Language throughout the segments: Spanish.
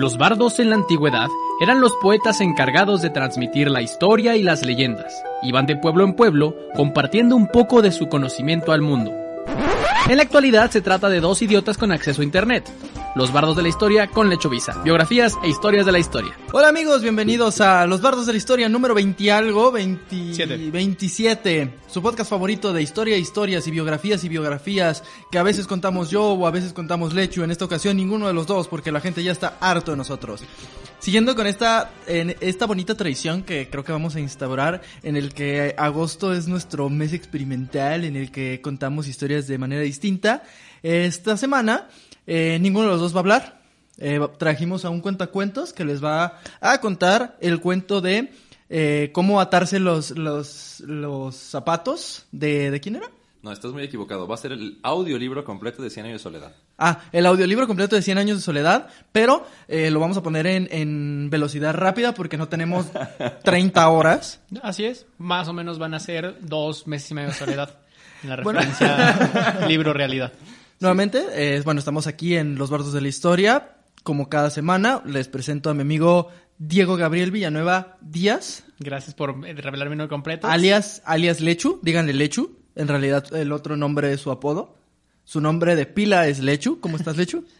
Los bardos en la antigüedad eran los poetas encargados de transmitir la historia y las leyendas. Iban de pueblo en pueblo compartiendo un poco de su conocimiento al mundo. En la actualidad se trata de dos idiotas con acceso a internet. Los bardos de la historia con Lechovisa. Biografías e historias de la historia. Hola amigos, bienvenidos a Los Bardos de la Historia número 20 algo, 20, 27. Su podcast favorito de historia, historias y biografías y biografías que a veces contamos yo o a veces contamos Lechu. En esta ocasión ninguno de los dos porque la gente ya está harto de nosotros. Siguiendo con esta, en esta bonita tradición que creo que vamos a instaurar, en el que agosto es nuestro mes experimental, en el que contamos historias de manera distinta. Esta semana eh, ninguno de los dos va a hablar. Eh, trajimos a un cuentacuentos que les va a contar el cuento de eh, cómo atarse los, los, los zapatos de... ¿De quién era? No, estás muy equivocado. Va a ser el audiolibro completo de 100 años de soledad. Ah, el audiolibro completo de 100 años de soledad, pero eh, lo vamos a poner en, en velocidad rápida porque no tenemos 30 horas. Así es, más o menos van a ser dos meses y medio de soledad en la referencia libro-realidad. Nuevamente, eh, bueno, estamos aquí en Los Bardos de la Historia. Como cada semana, les presento a mi amigo Diego Gabriel Villanueva Díaz. Gracias por eh, revelar mi nombre completo. Alias, alias Lechu, díganle Lechu. En realidad, el otro nombre es su apodo. Su nombre de pila es Lechu. ¿Cómo estás, Lechu?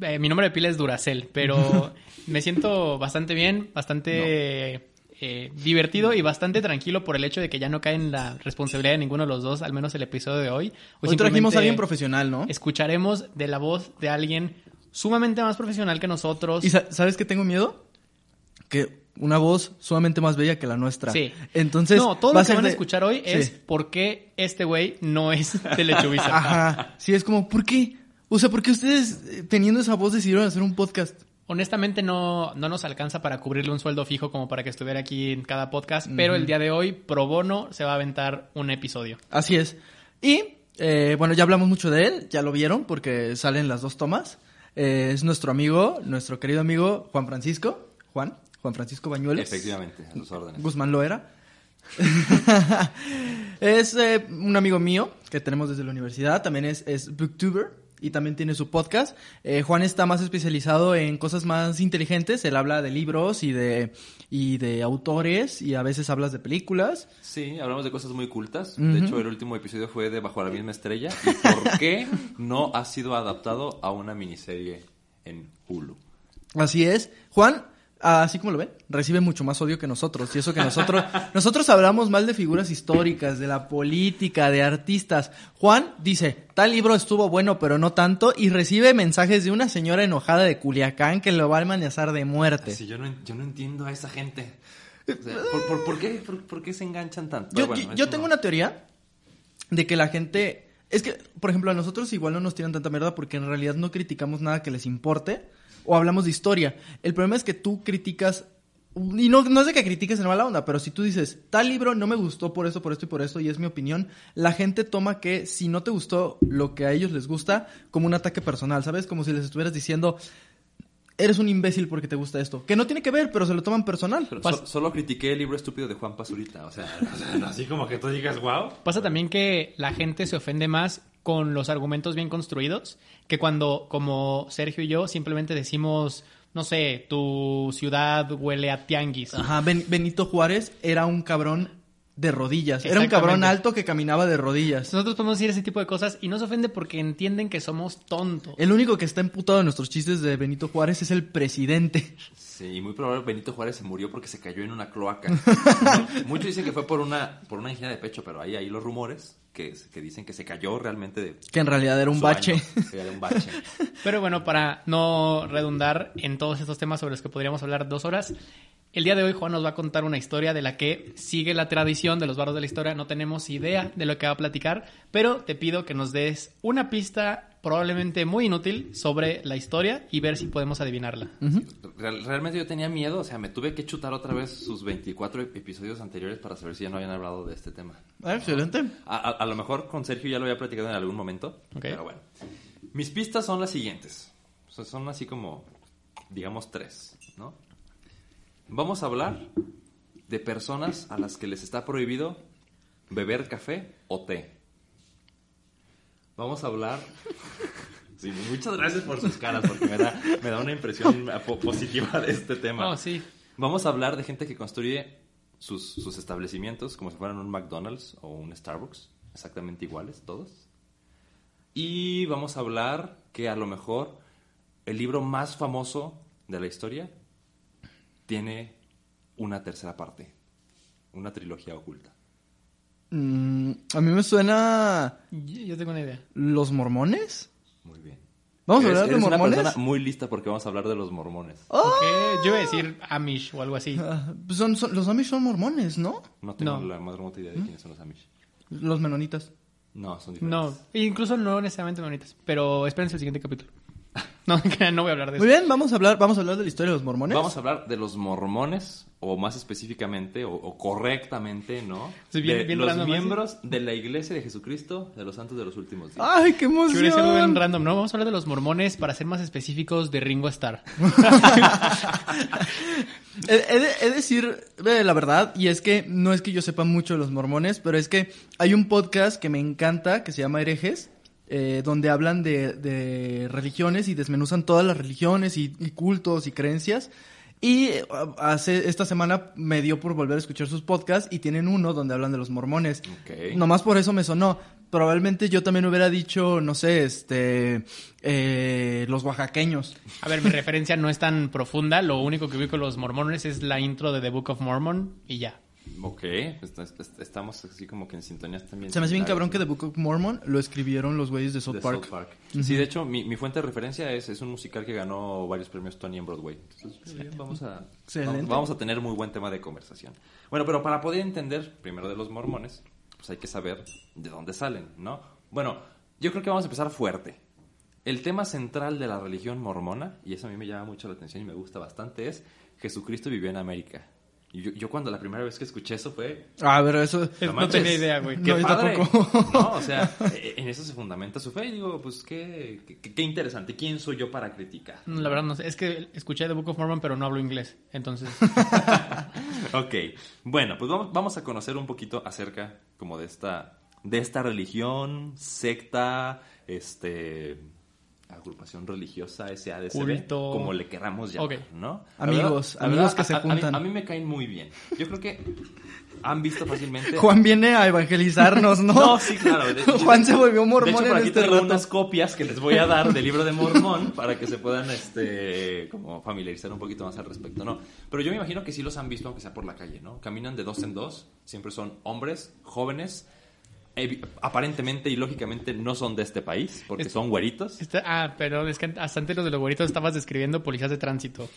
Eh, mi nombre de pila es Duracel, pero me siento bastante bien, bastante eh, divertido y bastante tranquilo por el hecho de que ya no cae en la responsabilidad de ninguno de los dos, al menos el episodio de hoy. Hoy, trajimos a alguien profesional, ¿no? Escucharemos de la voz de alguien sumamente más profesional que nosotros. ¿Y sabes qué tengo miedo? Que una voz sumamente más bella que la nuestra. Sí. Entonces, no, todo lo que van a escuchar hoy es por qué este güey no es Telechuvisa. Ajá. Sí, es como, ¿por qué? O sea, ¿por qué ustedes eh, teniendo esa voz decidieron hacer un podcast? Honestamente no, no nos alcanza para cubrirle un sueldo fijo como para que estuviera aquí en cada podcast, pero el día de hoy, pro bono, se va a aventar un episodio. Así es. Y, eh, bueno, ya hablamos mucho de él, ya lo vieron porque salen las dos tomas. Eh, es nuestro amigo, nuestro querido amigo Juan Francisco. Juan, Juan Francisco Bañuelos. Efectivamente, a los órdenes. Guzmán lo era. es eh, un amigo mío que tenemos desde la universidad, también es, es booktuber y también tiene su podcast. Eh, Juan está más especializado en cosas más inteligentes. Él habla de libros y de, y de autores y a veces hablas de películas. Sí, hablamos de cosas muy cultas. De hecho, el último episodio fue de Bajo la misma estrella. ¿Y por qué no ha sido adaptado a una miniserie en Hulu? Así es. Juan, así como lo ven, recibe mucho más odio que nosotros. Y eso que nosotros, nosotros hablamos mal de figuras históricas, de la política, de artistas. Juan dice, tal libro estuvo bueno, pero no tanto, y recibe mensajes de una señora enojada de Culiacán que lo va a amenazar de muerte. Sí, yo no, yo no entiendo a esa gente. O sea, ¿por, por, por, qué, por, qué, se enganchan tanto? Yo, bueno, yo tengo no. una teoría de que la gente... Es que, por ejemplo, a nosotros igual no nos tiran tanta mierda porque en realidad no criticamos nada que les importe o hablamos de historia. El problema es que tú criticas, y no, no es de que critiques en mala onda, pero si tú dices, tal libro no me gustó por esto, por esto y por esto, y es mi opinión, la gente toma que si no te gustó lo que a ellos les gusta, como un ataque personal, ¿sabes? Como si les estuvieras diciendo, eres un imbécil porque te gusta esto. Que no tiene que ver, pero se lo toman personal. So, solo critiqué el libro estúpido de Juan Pazurita. O sea, así como que tú digas, wow. Pasa también que la gente se ofende más con los argumentos bien construidos que cuando, como Sergio y yo, simplemente decimos, no sé, tu ciudad huele a tianguis. Ajá, ben Benito Juárez era un cabrón de rodillas. Era un cabrón alto que caminaba de rodillas. Nosotros podemos decir ese tipo de cosas y no se ofende porque entienden que somos tontos. El único que está emputado en nuestros chistes de Benito Juárez es el presidente. Sí, y muy probablemente Benito Juárez se murió porque se cayó en una cloaca. Muchos dicen que fue por una, por una angina de pecho, pero ahí hay los rumores que, que, dicen que se cayó realmente de... Que en realidad era un bache. Era un bache. Pero bueno, para no redundar en todos estos temas sobre los que podríamos hablar dos horas, el día de hoy Juan nos va a contar una historia de la que sigue la tradición de los barros de la historia. No tenemos idea de lo que va a platicar, pero te pido que nos des una pista probablemente muy inútil sobre la historia y ver si podemos adivinarla. Uh -huh. Realmente yo tenía miedo, o sea, me tuve que chutar otra vez sus 24 episodios anteriores para saber si ya no habían hablado de este tema. Ah, excelente. A, a, a, lo mejor con Sergio ya lo había platicado en algún momento, okay. pero bueno. Mis pistas son las siguientes. O sea, son así como, digamos, tres, ¿no? Vamos a hablar de personas a las que les está prohibido beber café o té. Vamos a hablar Sí, muchas gracias por sus caras, porque me da, me da una impresión positiva de este tema. Oh, sí. Vamos a hablar de gente que construye sus, sus establecimientos como si fueran un McDonald's o un Starbucks, exactamente iguales todos. Y vamos a hablar que a lo mejor el libro más famoso de la historia tiene una tercera parte, una trilogía oculta. Mm, a mí me suena... Yo tengo una idea. ¿Los mormones? Muy bien. ¿Vamos a hablar de eres una mormones? persona muy lista porque vamos a hablar de los mormones. Ok, Yo iba a decir Amish o algo así. Ah, son, son- los Amish son mormones, ¿no? No tengo No. la más remota idea de quiénes son los Amish. Los menonitas. No, son No, diferentes. incluso no necesariamente bonitas. Pero espérense el siguiente capítulo. No, que no voy a hablar de eso. Muy bien, vamos a hablar, vamos a hablar de la historia de los mormones. Vamos a hablar de los mormones, o más específicamente, o, o correctamente, ¿no? Sí, bien- de bien los random, miembros de la Iglesia de Jesucristo de los Santos de los Últimos días. ¡Ay, qué sido bien emoción! random, ¿no? Vamos a hablar de los mormones para ser más específicos de Ringo Starr. He, he de, he de decir eh, la verdad, y es que no es que yo sepa mucho de los mormones, pero es que hay un podcast que me encanta que se llama Herejes, eh, donde hablan de, de religiones y desmenuzan todas las religiones y, y cultos y creencias. Y eh, hace esta semana me dio por volver a escuchar sus podcasts y tienen uno donde hablan de los mormones. Nomás por eso me sonó. Probablemente yo también hubiera dicho, no sé, este, eh, los oaxaqueños. A ver, mi referencia no es tan profunda. Lo único que vi con los mormones es la intro de The Book of Mormon y ya. Ok, est- estamos así como que en sintonía también. Se me hace bien cabrón que. The Book of Mormon lo escribieron los güeyes de South De Park. South Park. Sí, de hecho, mi, mi fuente de referencia es, es un musical que ganó varios premios Tony en Broadway. Entonces, bien, vamos a, vamos a tener muy buen tema de conversación. Bueno, pero para poder entender primero de los mormones, pues hay que saber de dónde salen, ¿no? Bueno, yo creo que vamos a empezar fuerte. El tema central de la religión mormona, y eso a mí me llama mucho la atención y me gusta bastante, es Jesucristo vivió en América. Y yo, yo cuando la primera vez que escuché eso fue, Ah, pero eso... No, tenía idea, güey. ¡Qué No, padre! tampoco. No, o sea, eh, en eso se fundamenta su fe y digo, pues qué, qué, qué interesante. ¿Quién soy yo para criticar? No, La verdad no sé. Es que escuché The Book of Mormon, pero no hablo inglés. Entonces, Ok, bueno, pues vamos, vamos a conocer un poquito acerca como de esta, de esta religión, secta, este, agrupación religiosa, SADCB, Culto. como le queramos llamar, Ok. ¿no? Amigos, verdad- amigos verdad, que se a- a- a mí- juntan. A mí, me caen muy bien. Yo creo que han visto fácilmente... Juan viene a evangelizarnos, ¿no? No, sí, claro. De- Juan se volvió mormón De hecho, por en aquí este tengo rato. unas copias que les voy a dar del libro de Mormón para que se puedan, este, como familiarizar un poquito más al respecto, ¿no? Pero yo me imagino que sí los han visto, aunque sea por la calle, ¿no? Caminan de dos en dos, siempre son hombres, jóvenes, aparentemente y lógicamente no son de este país, porque Es- son güeritos. Está- ah, pero es que hasta antes de los güeritos estabas describiendo policías de tránsito.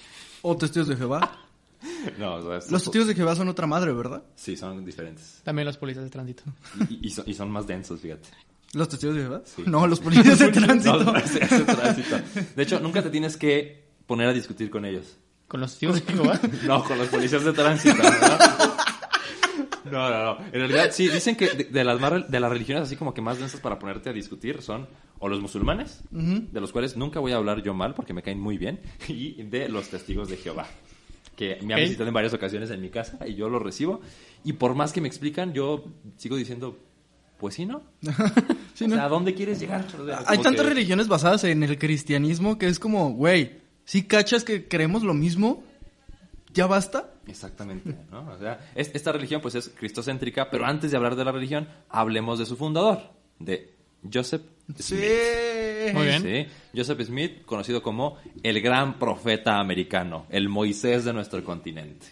O testigos de Jehová. No, o sea, es- Los testigos de Jehová son otra madre, ¿verdad? Sí, son diferentes. También los policías de tránsito. Y, y son, y son más densos, fíjate. ¿Los testigos de Jehová? Sí. No, los policías de tránsito. No, es- es de tránsito. De hecho, nunca te tienes que poner a discutir con ellos. ¿Con los testigos de Jehová? No, con los policías de tránsito, ¿no? No, no, no. En realidad, sí, dicen que de, de las, más de las religiones así como que más densas para ponerte a discutir son o los musulmanes, de los cuales nunca voy a hablar yo mal porque me caen muy bien, y de los testigos de Jehová, que me han visitado en varias ocasiones en mi casa y yo los recibo. Y por más que me explican, yo sigo diciendo, pues sí, ¿no? Sí, o ¿no? sea, ¿a dónde quieres llegar? O sea, Hay tantas que- religiones basadas en el cristianismo que es como, güey, si cachas que creemos lo mismo, ¿ya basta? Exactamente, ¿no? O sea, es- esta religión pues es cristocéntrica, pero antes de hablar de la religión, hablemos de su fundador, de Joseph Smith. Muy bien. Sí, Joseph Smith, conocido como el gran profeta americano, el Moisés de nuestro continente.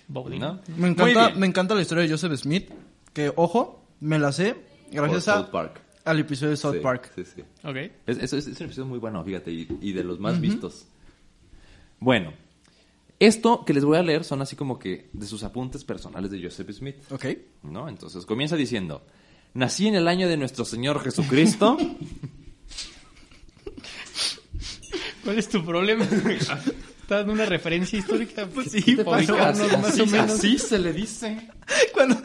Me encanta, me encanta la historia de Joseph Smith, que, ojo, me la sé gracias Por a, South Park. al episodio de South Sí, Park. Sí, sí. Ok. Es, es- un episodio muy bueno, fíjate, y, y de los más vistos. Bueno, esto que les voy a leer son así como que de sus apuntes personales de Joseph Smith. Ok. ¿no? Entonces comienza diciendo, nací en el año de nuestro Señor Jesucristo. ¿Cuál es tu problema? Estás dando una referencia histórica. Pues sí, pasó. Así- más o menos. así se le dice. Cuando...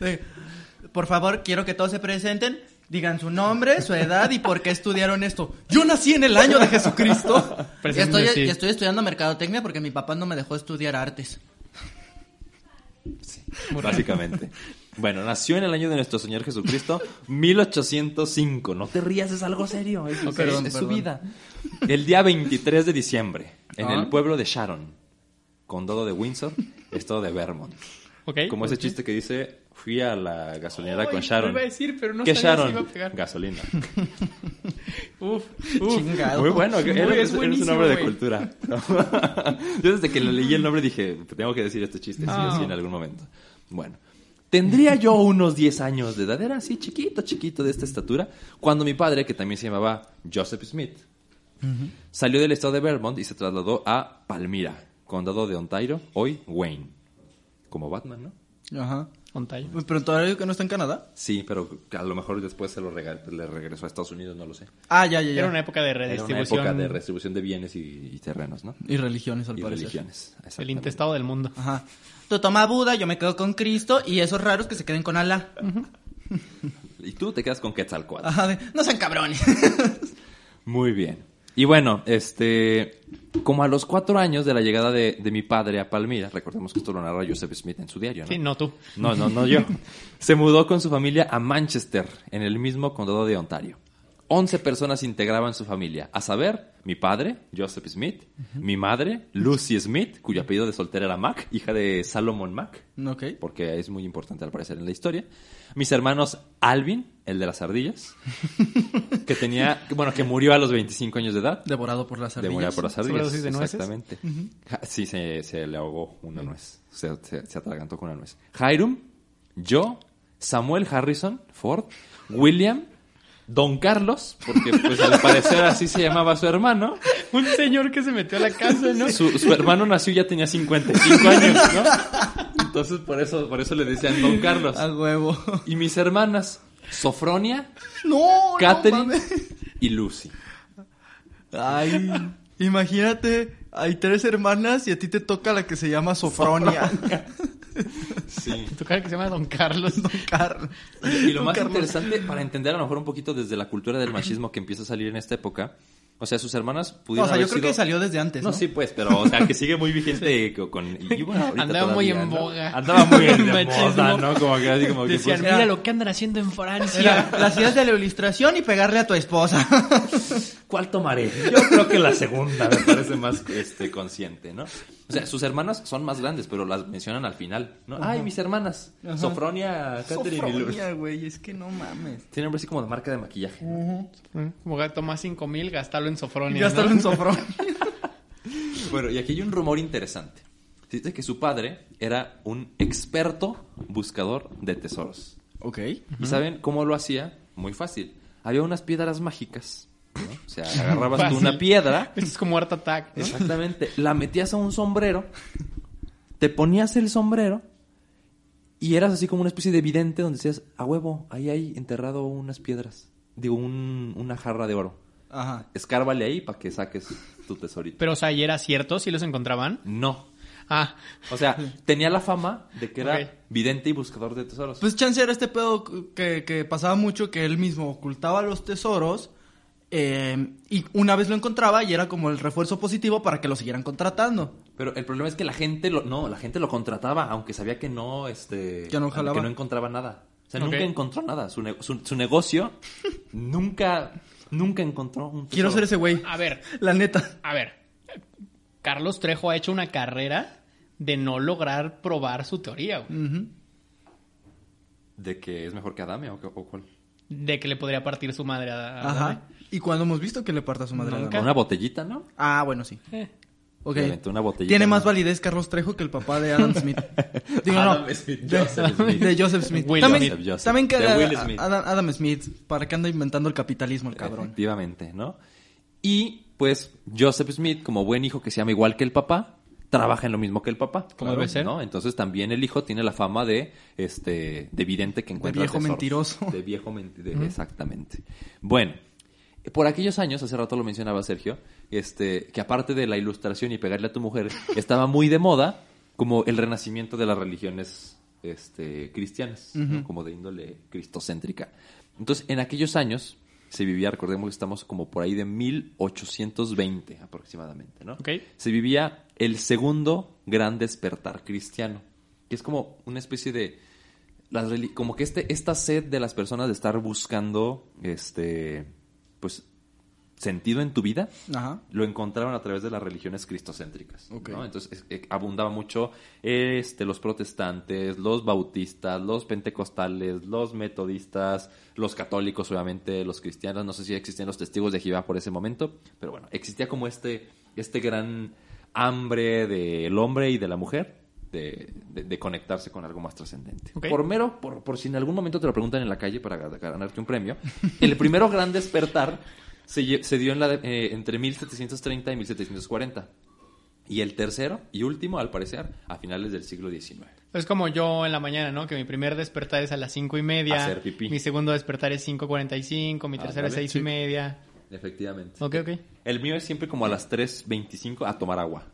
Por favor, quiero que todos se presenten, digan su nombre, su edad y por qué estudiaron esto. Yo nací en el año de Jesucristo. y, estoy, sí. y estoy estudiando mercadotecnia porque mi papá no me dejó estudiar artes. Muy Básicamente. Bueno, nació en el año de nuestro Señor Jesucristo, 1805. No te rías, es algo serio. Es, perdón, es su perdón. vida. El día 23 de diciembre, en Ah. el pueblo de Sharon, condado de Windsor, estado de Vermont. Como ese chiste que dice, fui a la gasolinera con Sharon. iba a decir, pero no ¿Qué si Sharon? iba a pegar. Gasolina. Uf, uf. Chingado. Muy bueno, Muy- eres, es eres un hombre de cultura. Yo desde que le leí el nombre dije, tengo que decir este chiste, sí sí, Ah. en algún momento. Bueno, tendría yo unos 10 años de edad, era así chiquito, chiquito de esta estatura, cuando mi padre, que también se llamaba Joseph Smith, salió del estado de Vermont y se trasladó a Palmyra, condado de Ontario, hoy Wayne. Como Batman, ¿no? Ajá. Ontario. Pero todavía que no está en Canadá. Sí, pero a lo mejor después se lo rega- le regresó a Estados Unidos, no lo sé. Ah, ya, ya, ya. Era una época de Era una redistribución época de redistribución de bienes y, y terrenos, ¿no? Y religiones, al Y parecer. religiones. el intestado del mundo. Ajá. Tú toma Buda, yo me quedo con Cristo y esos raros que se queden con Alá. Y tú te quedas con Quetzalcoatl. Ajá, de, no sean cabrones. Muy bien. Y bueno, este, como a los cuatro años de la llegada de, de mi padre a Palmira, recordemos que esto lo narra Joseph Smith en su diario, ¿no? Sí, no tú. No, no, no yo. Se mudó con su familia a Manchester, en el mismo condado de Ontario. Once personas integraban su familia, a saber, mi padre, Joseph Smith, mi madre, Lucy Smith, cuyo apellido de soltera era Mac, hija de Salomon Mac, ok. porque es muy importante al parecer en la historia. Mis hermanos Alvin, el de las ardillas, que tenía, bueno, que murió a los 25 años de edad. Devorado por las ardillas. morir por las ardillas. De nueces. Exactamente. Ja- Sí, se, se le ahogó una nuez. Se, se- se atragantó con una nuez. Hiram, yo, Samuel Harrison, Ford, William, Don Carlos, porque pues al parecer así se llamaba su hermano. Un señor que se metió a la casa, ¿no? Su, su hermano nació y ya tenía 55 años, ¿no? Entonces por eso, por eso le decían Don Carlos. A huevo. Y mis hermanas, Sofronia, No, Catherine y Lucy. Ay, imagínate, hay tres hermanas y a ti te toca la que se llama Sofronia. Sí. Tu cara que se llama Don Carlos. Don Carlos. Y lo Don más Carlos. interesante, para entender a lo mejor un poquito desde la cultura del machismo que empieza a salir en esta época, o sea, sus hermanas No, pudieron o sea, yo creo sido- que salió desde antes, ¿no? No, sí, pues, pero, o sea, que sigue muy vigente co- con... y bueno, ahorita Andaba muy todavía, en ¿no? boga. Andaba muy en Machismo. moda, ¿no? Como que así como que... Decían, pues, mira lo que andan haciendo en Francia. Era las ideas de la ilustración y pegarle a tu esposa. ¿Cuál tomaré? Yo creo que la segunda me parece más este, consciente, ¿no? O sea, sus hermanas son más grandes, pero las mencionan al final, ¿no? Ay, mis hermanas. Ajá. Sofronia, Catherine y. Sofronia, güey, es que no mames. Tiene nombre así como de marca de maquillaje. Como que toma 5 mil, gastalo en Sofronia. Gástalo ¿no? en Sofronia. Bueno, y aquí hay un rumor interesante. Dice que su padre era un experto buscador de tesoros. Ok. ¿Y saben cómo lo hacía? Muy fácil. Había unas piedras mágicas. ¿No? O sea, agarrabas tú una piedra, es como Art Attack, ¿no? exactamente, la metías a un sombrero, te ponías el sombrero y eras así como una especie de vidente donde decías, a huevo, ahí hay enterrado unas piedras. Digo, un- una jarra de oro. Ajá. Escárvale ahí para que saques tu tesorito. Pero, o sea, ¿y era cierto? ¿Sí los encontraban? No, Ah, O sea, tenía la fama de que era vidente y buscador de tesoros. Pues chance era este pedo que, que pasaba mucho, que él mismo ocultaba los tesoros eh, y una vez lo encontraba y era como el refuerzo positivo para que lo siguieran contratando. Pero el problema es que la gente lo, no, la gente lo contrataba, aunque sabía que no, este, Que no jalaba. que no encontraba nada. O sea, nunca encontró nada. Su, ne- su, su negocio nunca, nunca encontró un tesoro. Quiero ser ese güey. a ver, La neta. a ver. Carlos Trejo ha hecho una carrera de no lograr probar su teoría, güey. ¿De que es mejor que Adame o, qué- o cuál? De que le podría partir su madre a, a Ajá. ¿Y cuando hemos visto que le parta a su madre? a? Una botellita, ¿no? Ah, bueno, sí. Eh, Ok. Una botellita, Tiene más validez Carlos Trejo que el papá de Adam Smith. Digo, no. Adam Smith, de, Joseph Smith. de Joseph Smith. Will también, Joseph. también que De Will Smith. Adam, Adam Smith, para que anda inventando el capitalismo el cabrón. Efectivamente, ¿no? Y pues Joseph Smith, como buen hijo que se llama igual que el papá, trabaja en lo mismo que el papá. Como debe ser. ¿no? Entonces también el hijo tiene la fama de este de vidente que encuentra viejo tesoros. mentiroso. De viejo mentiroso. Exactamente. Bueno, por aquellos años, hace rato lo mencionaba Sergio, este, que aparte de la ilustración y pegarle a tu mujer, estaba muy de moda como el renacimiento de las religiones este, cristianas, ¿no? como de índole cristocéntrica. Entonces, en aquellos años se vivía, recordemos que estamos como por ahí de 1820 aproximadamente, ¿no? Ok. Se vivía el segundo gran despertar cristiano, que es como una especie de las como que este, esta sed de las personas de estar buscando, este, pues, sentido en tu vida, Ajá. lo encontraron a través de las religiones cristocéntricas. Ok. ¿no? Entonces es- eh, abundaba mucho este, los protestantes, los bautistas, los pentecostales, los metodistas, los católicos, obviamente, los cristianos. No sé si existían los testigos de Jehová por ese momento, pero bueno, existía como este, este gran hambre del hombre y de la mujer. De, de- de conectarse con algo más trascendente. Por mero, por, por si en algún momento te lo preguntan en la calle para ga- ganarte un premio, el primero gran despertar se, se dio en la eh, entre 1730 y 1740. Y el tercero y último, al parecer, a finales del siglo XIX. Es como yo en la mañana, ¿no? Que mi primer despertar es a las cinco y media. Hacer pipí. Mi segundo despertar es 5.45. Mi tercero es Ándale, seis sí. y media. Efectivamente. Ok, ok. El mío es siempre como a las 3.25 a tomar agua.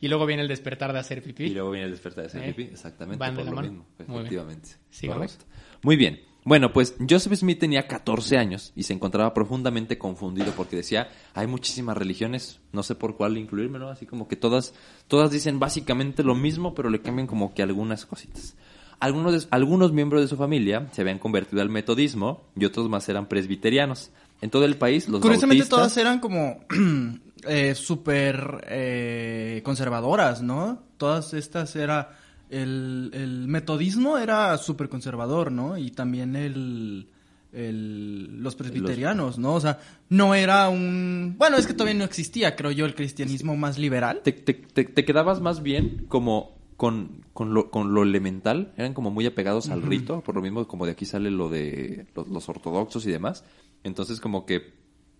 Y luego viene el despertar de hacer pipí. Y luego viene el despertar de hacer Eh, pipí. Exactamente. van de la mano. mismo. Muy bien. Efectivamente. Sigamos. Correcto. Muy bien. Bueno, pues Joseph Smith tenía 14 años y se encontraba profundamente confundido porque decía, hay muchísimas religiones, no sé por cuál incluirme, ¿no? Así como que todas, todas dicen básicamente lo mismo, pero le cambian como que algunas cositas. Algunos, de- algunos miembros de su familia se habían convertido al metodismo y otros más eran presbiterianos. En todo el país, los Curiosamente bautistas- todas eran como eh, súper eh, conservadoras, ¿no? Todas estas era... El, el metodismo era súper conservador, ¿no? Y también el, el- los presbiterianos, ¿no? O sea, no era un... Bueno, es que todavía no existía, creo yo, el cristianismo más liberal. te, te- te- te quedabas más bien como con, con, lo, con lo elemental, eran como muy apegados al rito, por lo mismo como de aquí sale lo de los, los ortodoxos y demás. Entonces como que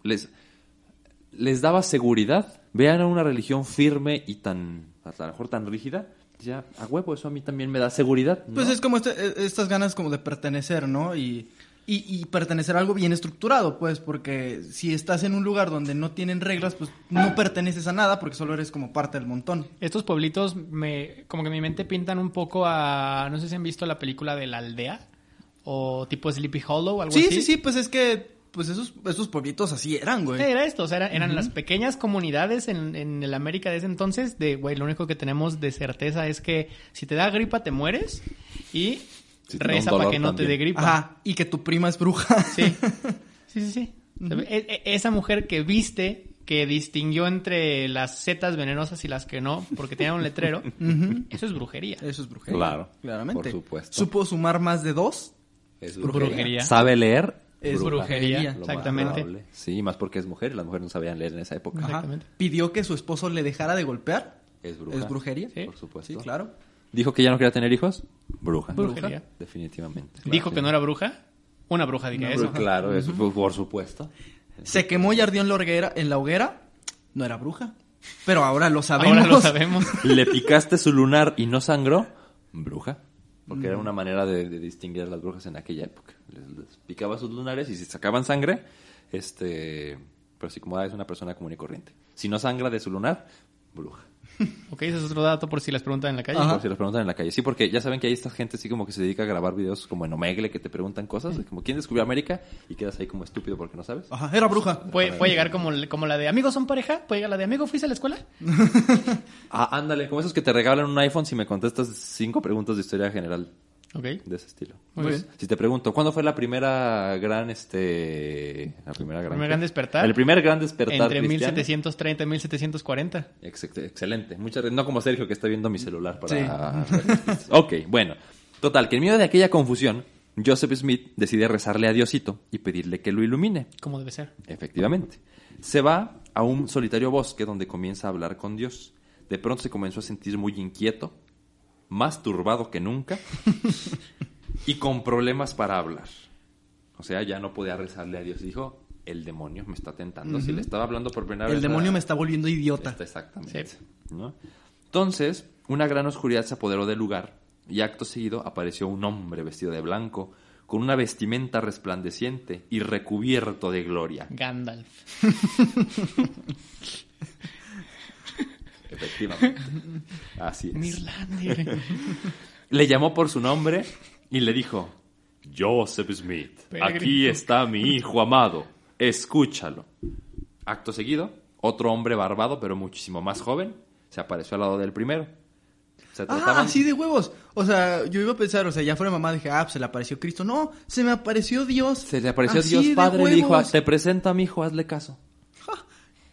les, les daba seguridad. Vean a una religión firme y tan, a lo mejor tan rígida, ya a huevo, eso a mí también me da seguridad. ¿no? Pues es como este- e- estas ganas como de pertenecer, ¿no? Y, y, y pertenecer a algo bien estructurado, pues, porque si estás en un lugar donde no tienen reglas, pues no perteneces a nada porque solo eres como parte del montón. Estos pueblitos me, como que en mi mente pintan un poco a, no sé si han visto la película de la aldea o tipo Sleepy Hollow, algo Sí, así. sí, sí, pues es que pues esos, esos pueblitos así eran, güey. Sí, era esto, o sea, era- eran las pequeñas comunidades en, en el América de ese entonces de, güey, lo único que tenemos de certeza es que si te da gripa te mueres y Si reza para que no te dé gripa. Ajá, y que tu prima es bruja. Sí, sí, sí, sí. E- e- esa mujer que viste, que distinguió entre las setas venenosas y las que no, porque tenía un letrero, eso es brujería. Eso es brujería. Claro, Claramente. por supuesto. Supo sumar más de dos. Es brujería. Sabe leer. Es brujería, exactamente. Sí, más porque es mujer las mujeres no sabían leer en esa época. Ajá. Exactamente. Pidió que su esposo le dejara de golpear. Es bruja. ¿Es brujería? Sí. Por supuesto. Sí, claro. Dijo que ya no quería tener hijos. Bruja. Brujería. Definitivamente. Dijo que no era bruja. Una bruja diría eso. bruja. Claro, eso fue por supuesto. Se quemó y ardió en la hoguera, en la hoguera. No era bruja. Pero ahora lo sabemos. Ahora lo sabemos. Le picaste su lunar y no sangró. Bruja. Porque era una manera de, de distinguir a las brujas en aquella época. Les, les picaba sus lunares y si sacaban sangre, este. Pero si como ah, es una persona común y corriente. Si no sangra de su lunar, bruja. Ok, ese es otro dato por si les preguntan en la calle. Ajá. Por si los preguntan en la calle. Sí, porque ya saben que hay esta gente así como que se dedica a grabar videos como en Omegle que te preguntan cosas. Como quién descubrió América y quedas ahí como estúpido porque no sabes. Ajá, era bruja. Puede, puede llegar como, como la de amigos son pareja, puede llegar la de amigo fuiste a la escuela. Ah, ándale, como esos que te regalan un iPhone si me contestas cinco preguntas de historia general De ese estilo. Muy bien. Si te pregunto, ¿cuándo fue la primera gran, este, la primera gran, ¿Primer gran despertar? El primer gran despertar Entre cristiano? 1730 y 1740. Ex- excelente. Muchas. No como Sergio que está viendo mi celular Sí. para... ok, bueno. Total, que en medio de aquella confusión, Joseph Smith decide rezarle a Diosito y pedirle que lo ilumine. Como debe ser. Efectivamente. Se va a un solitario bosque donde comienza a hablar con Dios. De pronto se comenzó a sentir muy inquieto, más turbado que nunca y con problemas para hablar. O sea, ya no podía rezarle a Dios. Dijo, el demonio me está tentando. Si le estaba hablando por primera vez... El demonio me está volviendo idiota. Exactamente. ¿no? Entonces, una gran oscuridad se apoderó del lugar y acto seguido apareció un hombre vestido de blanco, con una vestimenta resplandeciente y recubierto de gloria. Gandalf. Efectivamente. Así es. Mirlandir. Le llamó por su nombre y le dijo, Joseph Smith, aquí está mi hijo amado, escúchalo. Acto seguido, otro hombre barbado, pero muchísimo más joven, se apareció al lado del primero. Se Ah, así de huevos. O sea, yo iba a pensar, o sea, ya fuera mamá, dije, ah, pues se le apareció Cristo. No, se me apareció Dios. Se le apareció Así Dios Padre, le dijo, huevos. te presento a mi hijo, hazle caso.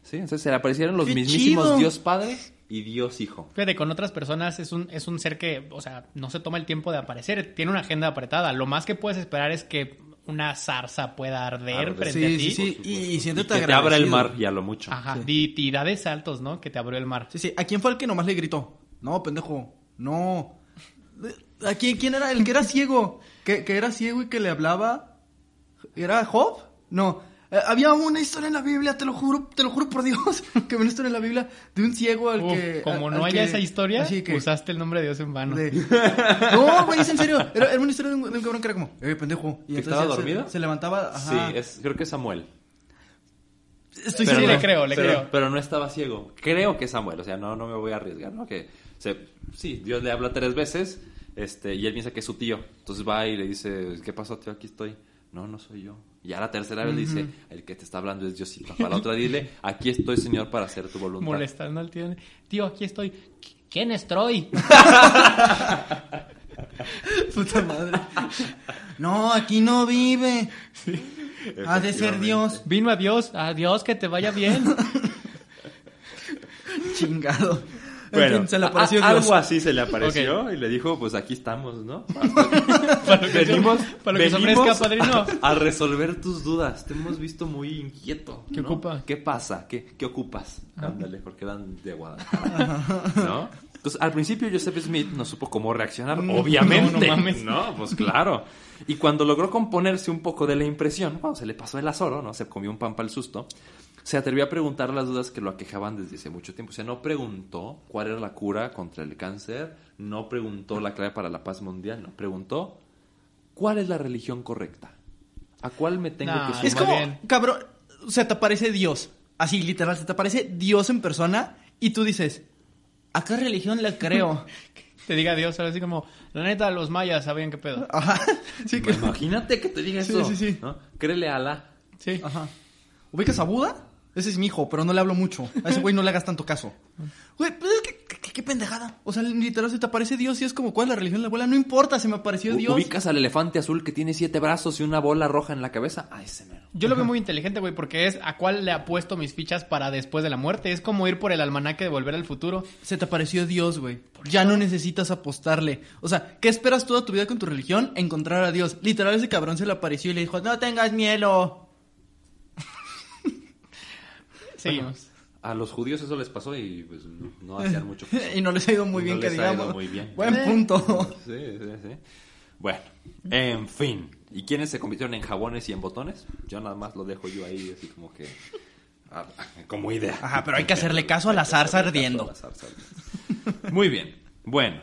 Sí, entonces se le aparecieron los ¡Qué mismísimos chido! Dios Padre y Dios Hijo. Fíjate, con otras personas es un, es un ser que, o sea, no se toma el tiempo de aparecer, tiene una agenda apretada. Lo más que puedes esperar es que una zarza pueda arder frente a ti. sí, sí. Y, y Y siéntete que te abra el mar y a lo mucho. Ajá, Sí. di- y da de saltos, ¿no? Que te abrió el mar. Sí, sí. ¿A quién fue el que nomás le gritó? No, pendejo. No. ¿A quién, quién era? El que era ciego. Que, que era ciego y que le hablaba. ¿Era Job? No. Eh, había una historia en la Biblia, te lo juro, te lo juro por Dios, que había una historia en la Biblia de un ciego al Uf, que... como al- no al haya que- esa historia, así que- usaste el nombre de Dios en vano. de- No, güey, es en serio. Era, era una historia de un, de un cabrón que era como, eh, pendejo. Y ¿Que estaba se- dormido? Se, levantaba, ajá. Sí, es, creo que es Samuel. Estoy Pero seguro. le creo, le pero, creo. pero no estaba ciego. Creo que es Samuel, o sea, no, no me voy a arriesgar, ¿no? Que se- sí, Dios le habla tres veces este, y él piensa que es su tío. Entonces va y le dice, ¿qué pasó, tío? Aquí estoy. No, no soy yo. Y a la tercera vez le dice, el que te está hablando es Diosito. Para la otra dile, aquí estoy, Señor, para hacer tu voluntad. Molestando al tío. Tío, aquí estoy. ¿Quién es Troy? Puta madre. No, aquí no vive. Ha de ser Dios. Vino a Dios. Adiós, que te vaya bien. Chingado. En Bueno, fin, se le apareció a- Dios. algo así se le apareció y le dijo, pues aquí estamos, ¿no? Para que, venimos, para que se venimos ofrezca, padrino. a resolver tus dudas. Te hemos visto muy inquieto. ¿Qué ¿no? ocupa? ¿Qué pasa? ¿Qué, qué ocupas? Ándale, porque eran de Guadalajara. ¿No? Entonces, al principio Joseph Smith no supo cómo reaccionar, obviamente. no, no mames. No, pues claro. Y cuando logró componerse un poco de la impresión, cuando se le pasó el azoro, ¿no? Se comió un pan para el susto. Se atrevió a preguntar las dudas que lo aquejaban desde hace mucho tiempo. O sea, no preguntó cuál era la cura contra el cáncer, no preguntó la clave para la paz mundial, no. Preguntó cuál es la religión correcta. ¿A cuál me tengo Nah, que sumar? Es como, bien. cabrón, se te aparece Dios. Así, literal, se te aparece Dios en persona y tú dices, ¿a qué religión le creo? Te diga Dios, ahora así como, la neta, los mayas sabían qué pedo. Ajá. Sí, que... Imagínate que te diga Sí, eso. sí, sí. ¿no? Créele a Alá. Sí. Ajá. ¿Ubicas a Buda? Ese es mi hijo, pero no le hablo mucho. A ese güey no le hagas tanto caso. Güey, pues es que, que- qué pendejada. O sea, literal, se te aparece Dios y es como, ¿cuál es la religión de la abuela? No importa, se me apareció U- Dios. ¿Ubicas al elefante azul que tiene siete brazos y una bola roja en la cabeza? Ah, ese mero. Yo lo veo muy inteligente, güey, porque es a cuál le apuesto mis fichas para después de la muerte. Es como ir por el almanaque de volver al futuro. Se te apareció Dios, güey. Ya no necesitas apostarle. O sea, ¿qué esperas toda tu vida con tu religión? Encontrar a Dios. Literal, ese cabrón se le apareció y le dijo, no tengas miedo. Seguimos. A los judíos eso les pasó y pues no, no hacían mucho caso. y no les ha ido muy No bien, que les ha ido digamos. muy bien. Buen Eh. punto. Sí, sí, sí. Bueno, en fin. ¿Y quiénes se convirtieron en jabones y en botones? Yo nada más lo dejo yo ahí así como que... ah, como idea. Ajá, pero hay que hacerle caso la zarza ardiendo. a la zarza ardiendo. Muy bien. Bueno.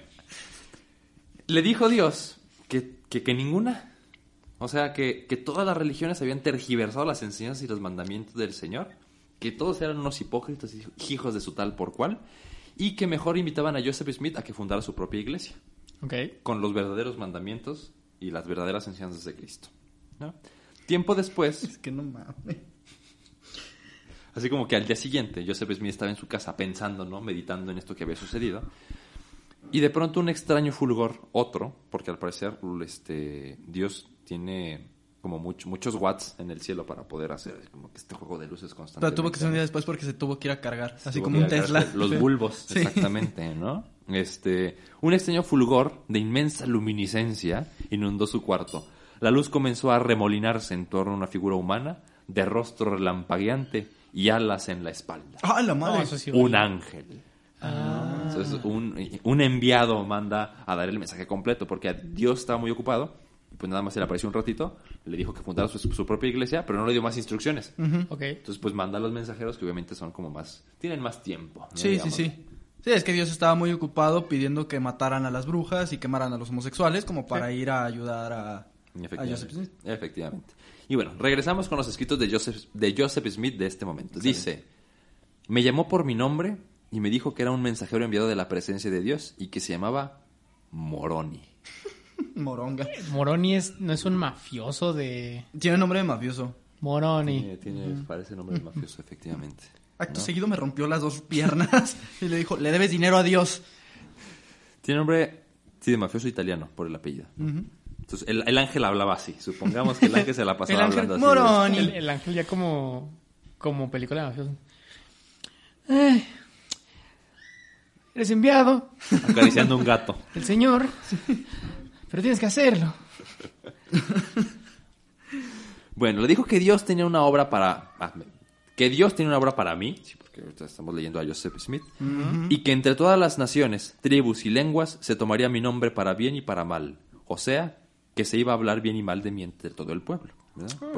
Le dijo Dios que, que, que ninguna... O sea, que, que todas las religiones habían tergiversado las enseñanzas y los mandamientos del Señor, que todos eran unos hipócritas y hijos de su tal por cual, y que mejor invitaban a Joseph Smith a que fundara su propia iglesia con los verdaderos mandamientos y las verdaderas enseñanzas de Cristo. ¿no? Tiempo después, Es que no mames. así como que al día siguiente, Joseph Smith estaba en su casa pensando, ¿no? meditando en esto que había sucedido, y de pronto un extraño fulgor, otro, porque al parecer este, Dios tiene como mucho- muchos watts en el cielo para poder hacer como que este juego de luces constante. Pero tuvo que ser un día después porque se tuvo que ir a cargar. Así como un Tesla. cargar Los bulbos, Sí. exactamente, ¿no? Este, un extraño fulgor de inmensa luminiscencia inundó su cuarto. La luz comenzó a remolinarse en torno a una figura humana de rostro relampagueante y alas en la espalda. Ah, la madre. eso sí, Un ángel. Entonces, un, un enviado manda a dar el mensaje completo porque Dios estaba muy ocupado. Y Pues nada más se le apareció un ratito, le dijo que fundara su, su propia iglesia, pero no le dio más instrucciones. Ok. Entonces, pues manda a los mensajeros que obviamente son como más. tienen más tiempo. ¿no? Sí, sí, Digamos. sí. Sí, es que Dios estaba muy ocupado pidiendo que mataran a las brujas y quemaran a los homosexuales como para ir a ayudar a. Joseph Smith. Efectivamente. Y bueno, regresamos con los escritos de Joseph, de Joseph Smith de este momento. Dice: Me llamó por mi nombre y me dijo que era un mensajero enviado de la presencia de Dios y que se llamaba Moroni. Moronga. Moroni es, no es un mafioso de... Tiene nombre de mafioso. Moroni. Tiene, tiene- parece nombre de mafioso, efectivamente. Acto ¿No? seguido me rompió las dos piernas y le dijo, le debes dinero a Dios. Tiene nombre, sí, de mafioso italiano, por el apellido. Entonces, el, el ángel hablaba así. Supongamos que el ángel se la pasaba El ángel hablando así. Moroni. El, el ángel ya como, como película de mafioso. Ay, eres enviado, Acariciando un gato. el Señor, pero tienes que hacerlo. Bueno, le dijo que Dios tenía una obra para... ah, que Dios tenía una obra para mí, sí, porque ahorita estamos leyendo a Joseph Smith, y que entre todas las naciones, tribus y lenguas se tomaría mi nombre para bien y para mal. O sea, que se iba a hablar bien y mal de mí entre todo el pueblo.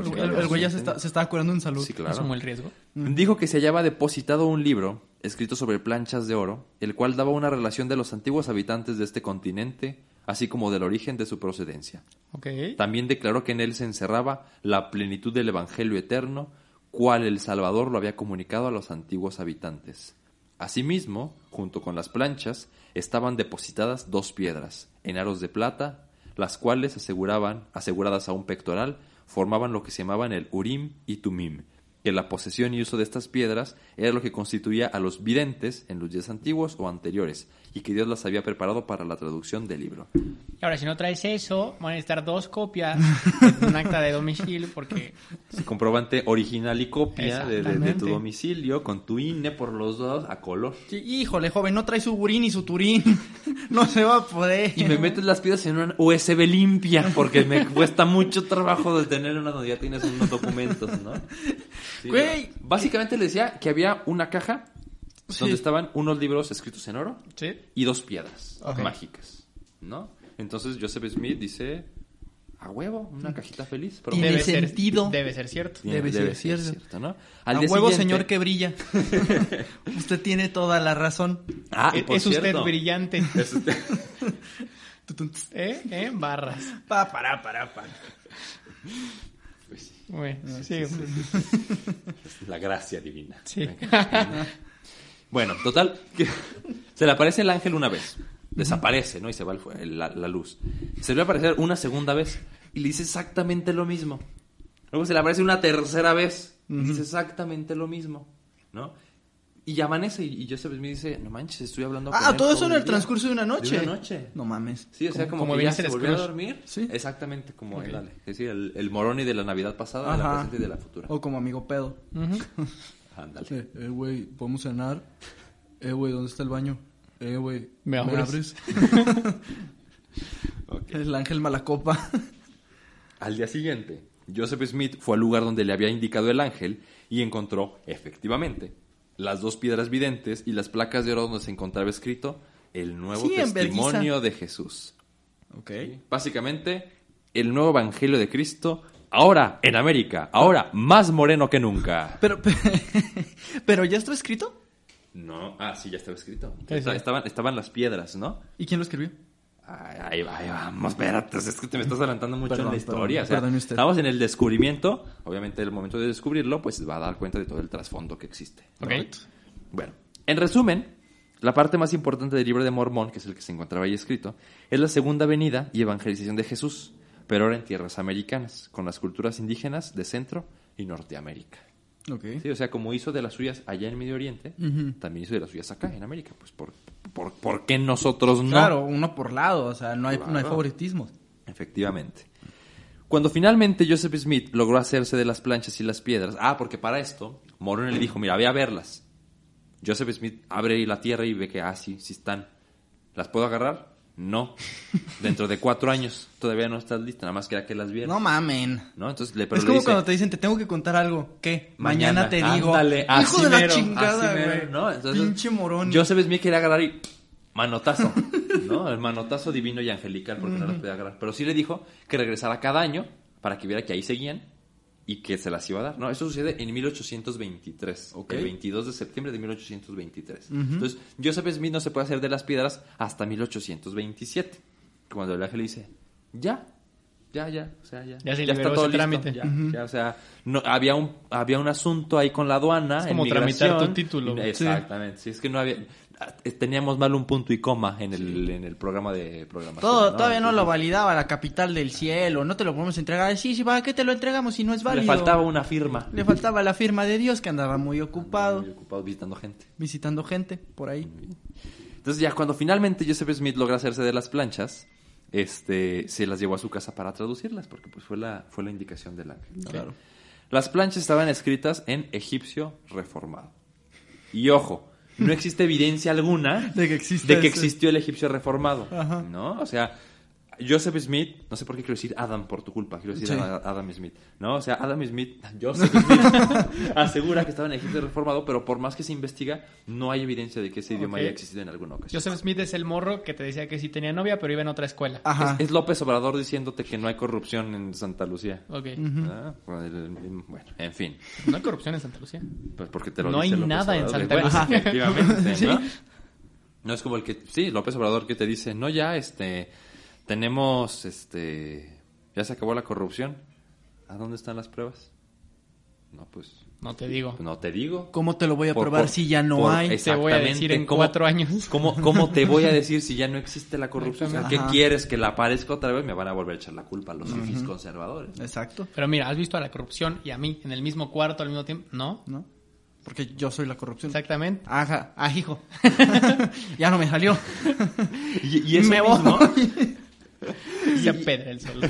si El, güey ya se, está, se estaba curando en salud. Sí, claro. Asumo el riesgo. Dijo que se hallaba depositado un libro escrito sobre planchas de oro, el cual daba una relación de los antiguos habitantes de este continente, así como del origen de su procedencia. También declaró que en él se encerraba la plenitud del Evangelio eterno, cual el Salvador lo había comunicado a los antiguos habitantes. Asimismo, junto con las planchas, estaban depositadas dos piedras, en aros de plata, las cuales aseguraban, aseguradas a un pectoral, formaban lo que se llamaban el Urim y Tumim, que la posesión y uso de estas piedras era lo que constituía a los videntes en los días antiguos o anteriores, y que Dios las había preparado para la traducción del libro. Y ahora, si no traes eso, van a necesitar dos copias de un acta de domicilio porque Sí, comprobante original y copia de, de- de tu domicilio con tu INE por los dos a color. Sí, híjole, joven, no trae su burín y su turín. no se va a poder. Y me metes las piedras en una USB limpia porque me cuesta mucho trabajo de tener una donde ya tienes unos documentos, ¿no? Sí, Güey. Básicamente le decía que había una caja Sí. donde estaban unos libros escritos en oro ¿Sí? y dos piedras mágicas, ¿no? Entonces Joseph Smith dice, a huevo, una cajita feliz. pero Tiene Debe ser, sentido. debe ser cierto. Tiene- Debe ser cierto. ¿no? A Al día huevo, siguiente- señor que brilla. Usted tiene toda la razón. Ah, y es por es usted cierto, brillante. es usted- Tutun. ¿Eh? ¿Eh? Barras. Pa, para, para, para. Pues sí. Bueno, sí. La gracia divina. Bueno, total, que se le aparece el ángel una vez. Desaparece, ¿no? Y se va el la, la luz. Se le va a aparecer una segunda vez y le dice exactamente lo mismo. Luego se le aparece una tercera vez y dice exactamente lo mismo, ¿no? Y amanece y, y Joseph Smith dice, no manches, estoy hablando con Ah, él todo eso en el el día". transcurso de una noche. De una noche. No mames. Sí, o sea, Como- como, que ya se volvió a dormir. Sí. Exactamente, como Ok. él, dale. Es decir, el, el Moroni de la Navidad pasada, de la presente y de la futura. O como amigo pedo. Ándale. Eh, eh, güey, ¿podemos cenar? Eh, güey, ¿dónde está el baño? Eh, güey, ¿Me abres? El ángel malacopa. Al día siguiente, Joseph Smith fue al lugar donde le había indicado el ángel y encontró, efectivamente, las dos piedras videntes y las placas de oro donde se encontraba escrito el nuevo Sí, testimonio de Jesús. ok. Básicamente, el nuevo evangelio de Cristo, ahora en América, ahora más moreno que nunca. Pero, pero ya está escrito. No, ah, sí, ya estaba escrito. Estaban, estaban las piedras, ¿no? ¿Y quién lo escribió? Ay, ahí, va, ahí vamos, espérate, es que te me estás adelantando mucho Perdón, en la historia. perdón, o sea, estamos en el descubrimiento, obviamente el momento de descubrirlo, pues va a dar cuenta de todo el trasfondo que existe. ¿no? Ok. Bueno, en resumen, la parte más importante del libro de Mormón, que es el que se encontraba ahí escrito, es la segunda venida y evangelización de Jesús, pero ahora en tierras americanas, con las culturas indígenas de Centro y Norteamérica. Ok. Sí, o sea, como hizo de las suyas allá en Medio Oriente, Ujú. también hizo de las suyas acá en América. Pues, ¿por, por, por qué nosotros no? Claro, uno por lado, o sea, no hay, no hay Claro. favoritismos. Efectivamente. Cuando finalmente Joseph Smith logró hacerse de las planchas y las piedras, ah, porque para esto, Moroni le dijo, mira, ve a verlas. Joseph Smith abre la tierra y ve que, ah, sí, sí están. ¿Las puedo agarrar? No. Dentro de cuatro años todavía no estás lista, nada más quería que las vieras. No mamen. ¿No? Entonces le, pero es le como dice, cuando te dicen, te tengo que contar algo. ¿Qué? Mañana, te digo. ándale, Hijo así de la mero, chingada, así mero, güey. ¿no? Entonces, Pinche morón. Joseph Smith quería agarrar y manotazo, ¿no? El manotazo divino y angelical porque no las podía agarrar. Pero sí le dijo que regresara cada año para que viera que ahí seguían y que se las iba a dar. No, eso sucede en 1823, Ok. el 22 de septiembre de 1823. Entonces, Joseph Smith no se puede hacer de las piedras hasta 1827, cuando el ángel dice, ya, ya, ya, o sea, ya. Ya se está liberó todo listo, trámite. ya, ya, o sea, no, había, un, había un asunto ahí con la aduana. Es en como tramitar tu título. Exactamente, sí, es que no había... Teníamos mal un punto y coma en el, en el programa de programación. Todo, todavía no lo validaba la capital del cielo. No te lo podemos entregar. Sí, sí, ¿para qué te lo entregamos si no es válido? Le faltaba una firma. Le faltaba la firma de Dios que andaba muy ocupado Muy ocupado visitando gente. visitando gente por ahí. Entonces ya cuando finalmente Joseph Smith logra hacerse de las planchas, este, se las llevó a su casa para traducirlas, porque pues fue la, fue la indicación del ángel. Claro. Las planchas estaban escritas en egipcio reformado. Y ojo, no existe evidencia alguna De que de existió el egipcio reformado. Ajá. ¿No? O sea, Joseph Smith, no sé por qué quiero decir Adam por tu culpa, quiero decir Sí. Adam, Smith. ¿No? O sea, Adam Smith, Joseph Smith asegura que estaba en egipcio reformado, pero por más que se investiga, no hay evidencia de que ese idioma haya existido en alguna ocasión. Joseph Smith es el morro que te decía que sí tenía novia, pero iba en otra escuela. Ajá. Es, es López Obrador diciéndote que no hay corrupción en Santa Lucía. Ok. Ah, Bueno, en fin. No hay corrupción en Santa Lucía. Pues porque te lo No dice hay López nada en. Santa Bueno, Lucía. Efectivamente, ¿no? Sí. No es como el que, sí, López Obrador que te dice, no, ya, este, tenemos, este, ya se acabó la corrupción. ¿A dónde están las pruebas? No, pues, No te digo. no te digo. ¿Cómo te lo voy a Por- probar por- si ya no por- hay? Te voy a decir exactamente, en ¿cómo- cuatro años. ¿Cómo, ¿Cómo te voy a decir si ya no existe la corrupción? O sea, ¿Qué Ajá. quieres? ¿Que la aparezca otra vez? Me van a volver a echar la culpa a los fifís conservadores. Exacto. Pero mira, ¿has visto a la corrupción y a mí en el mismo cuarto al mismo tiempo? No. ¿No? Porque yo soy la corrupción. Exactamente. Ajá, ah, hijo. ya no me salió. Y, y eso me mismo- voy. Se apedra el sol.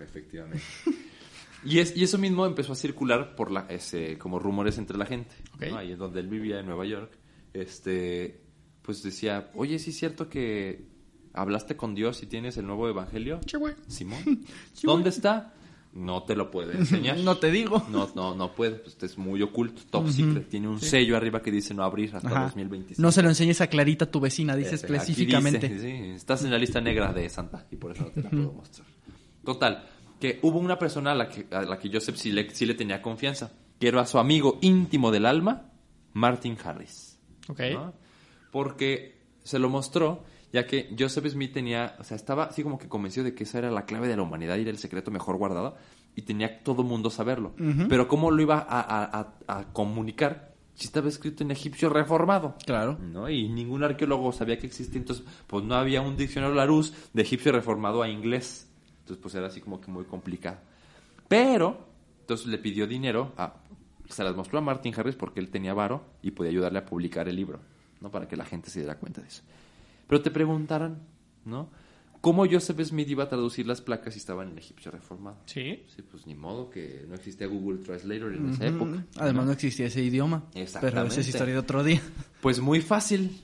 Efectivamente. Y, es, y eso mismo empezó a circular por la, ese, como rumores entre la gente. Ahí en donde él vivía, en Nueva York. Este, pues decía, oye, ¿sí es cierto que hablaste con Dios y tienes el nuevo evangelio? Che, güey. Simón. ¿Dónde está? No te lo puede enseñar. No te digo. No, no, no puede. Pues es muy oculto, top secret. Tiene un sello arriba que dice no abrir hasta Ajá. 2025. No se lo enseñes a Clarita, tu vecina, dice Este, específicamente. dice, sí, estás en la lista negra de Santa y por eso no te la puedo mostrar. Total, que hubo una persona a la que, a la que Joseph sí le, sí le tenía confianza, que era su amigo íntimo del alma, Martin Harris. Ok. ¿no? Porque se lo mostró, ya que Joseph Smith tenía, o sea, estaba así como que convencido de que esa era la clave de la humanidad y era el secreto mejor guardado, y tenía todo mundo saberlo. Pero ¿cómo lo iba a, a- a- a comunicar si estaba escrito en egipcio reformado? Claro. ¿no? Y ningún arqueólogo sabía que existía, entonces pues no había un diccionario Larousse de egipcio reformado a inglés. Entonces pues era así como que muy complicado. Pero, entonces le pidió dinero, a, se las mostró a Martin Harris porque él tenía varo y podía ayudarle a publicar el libro, ¿no? Para que la gente se diera cuenta de eso. Pero te preguntarán, ¿no? ¿Cómo Joseph Smith iba a traducir las placas si estaban en egipcio reformado? Sí. Sí, pues ni modo que no existía Google Translator en esa época. Además no existía ese idioma. Exactamente. Pero esa es historia de otro día. Pues muy fácil.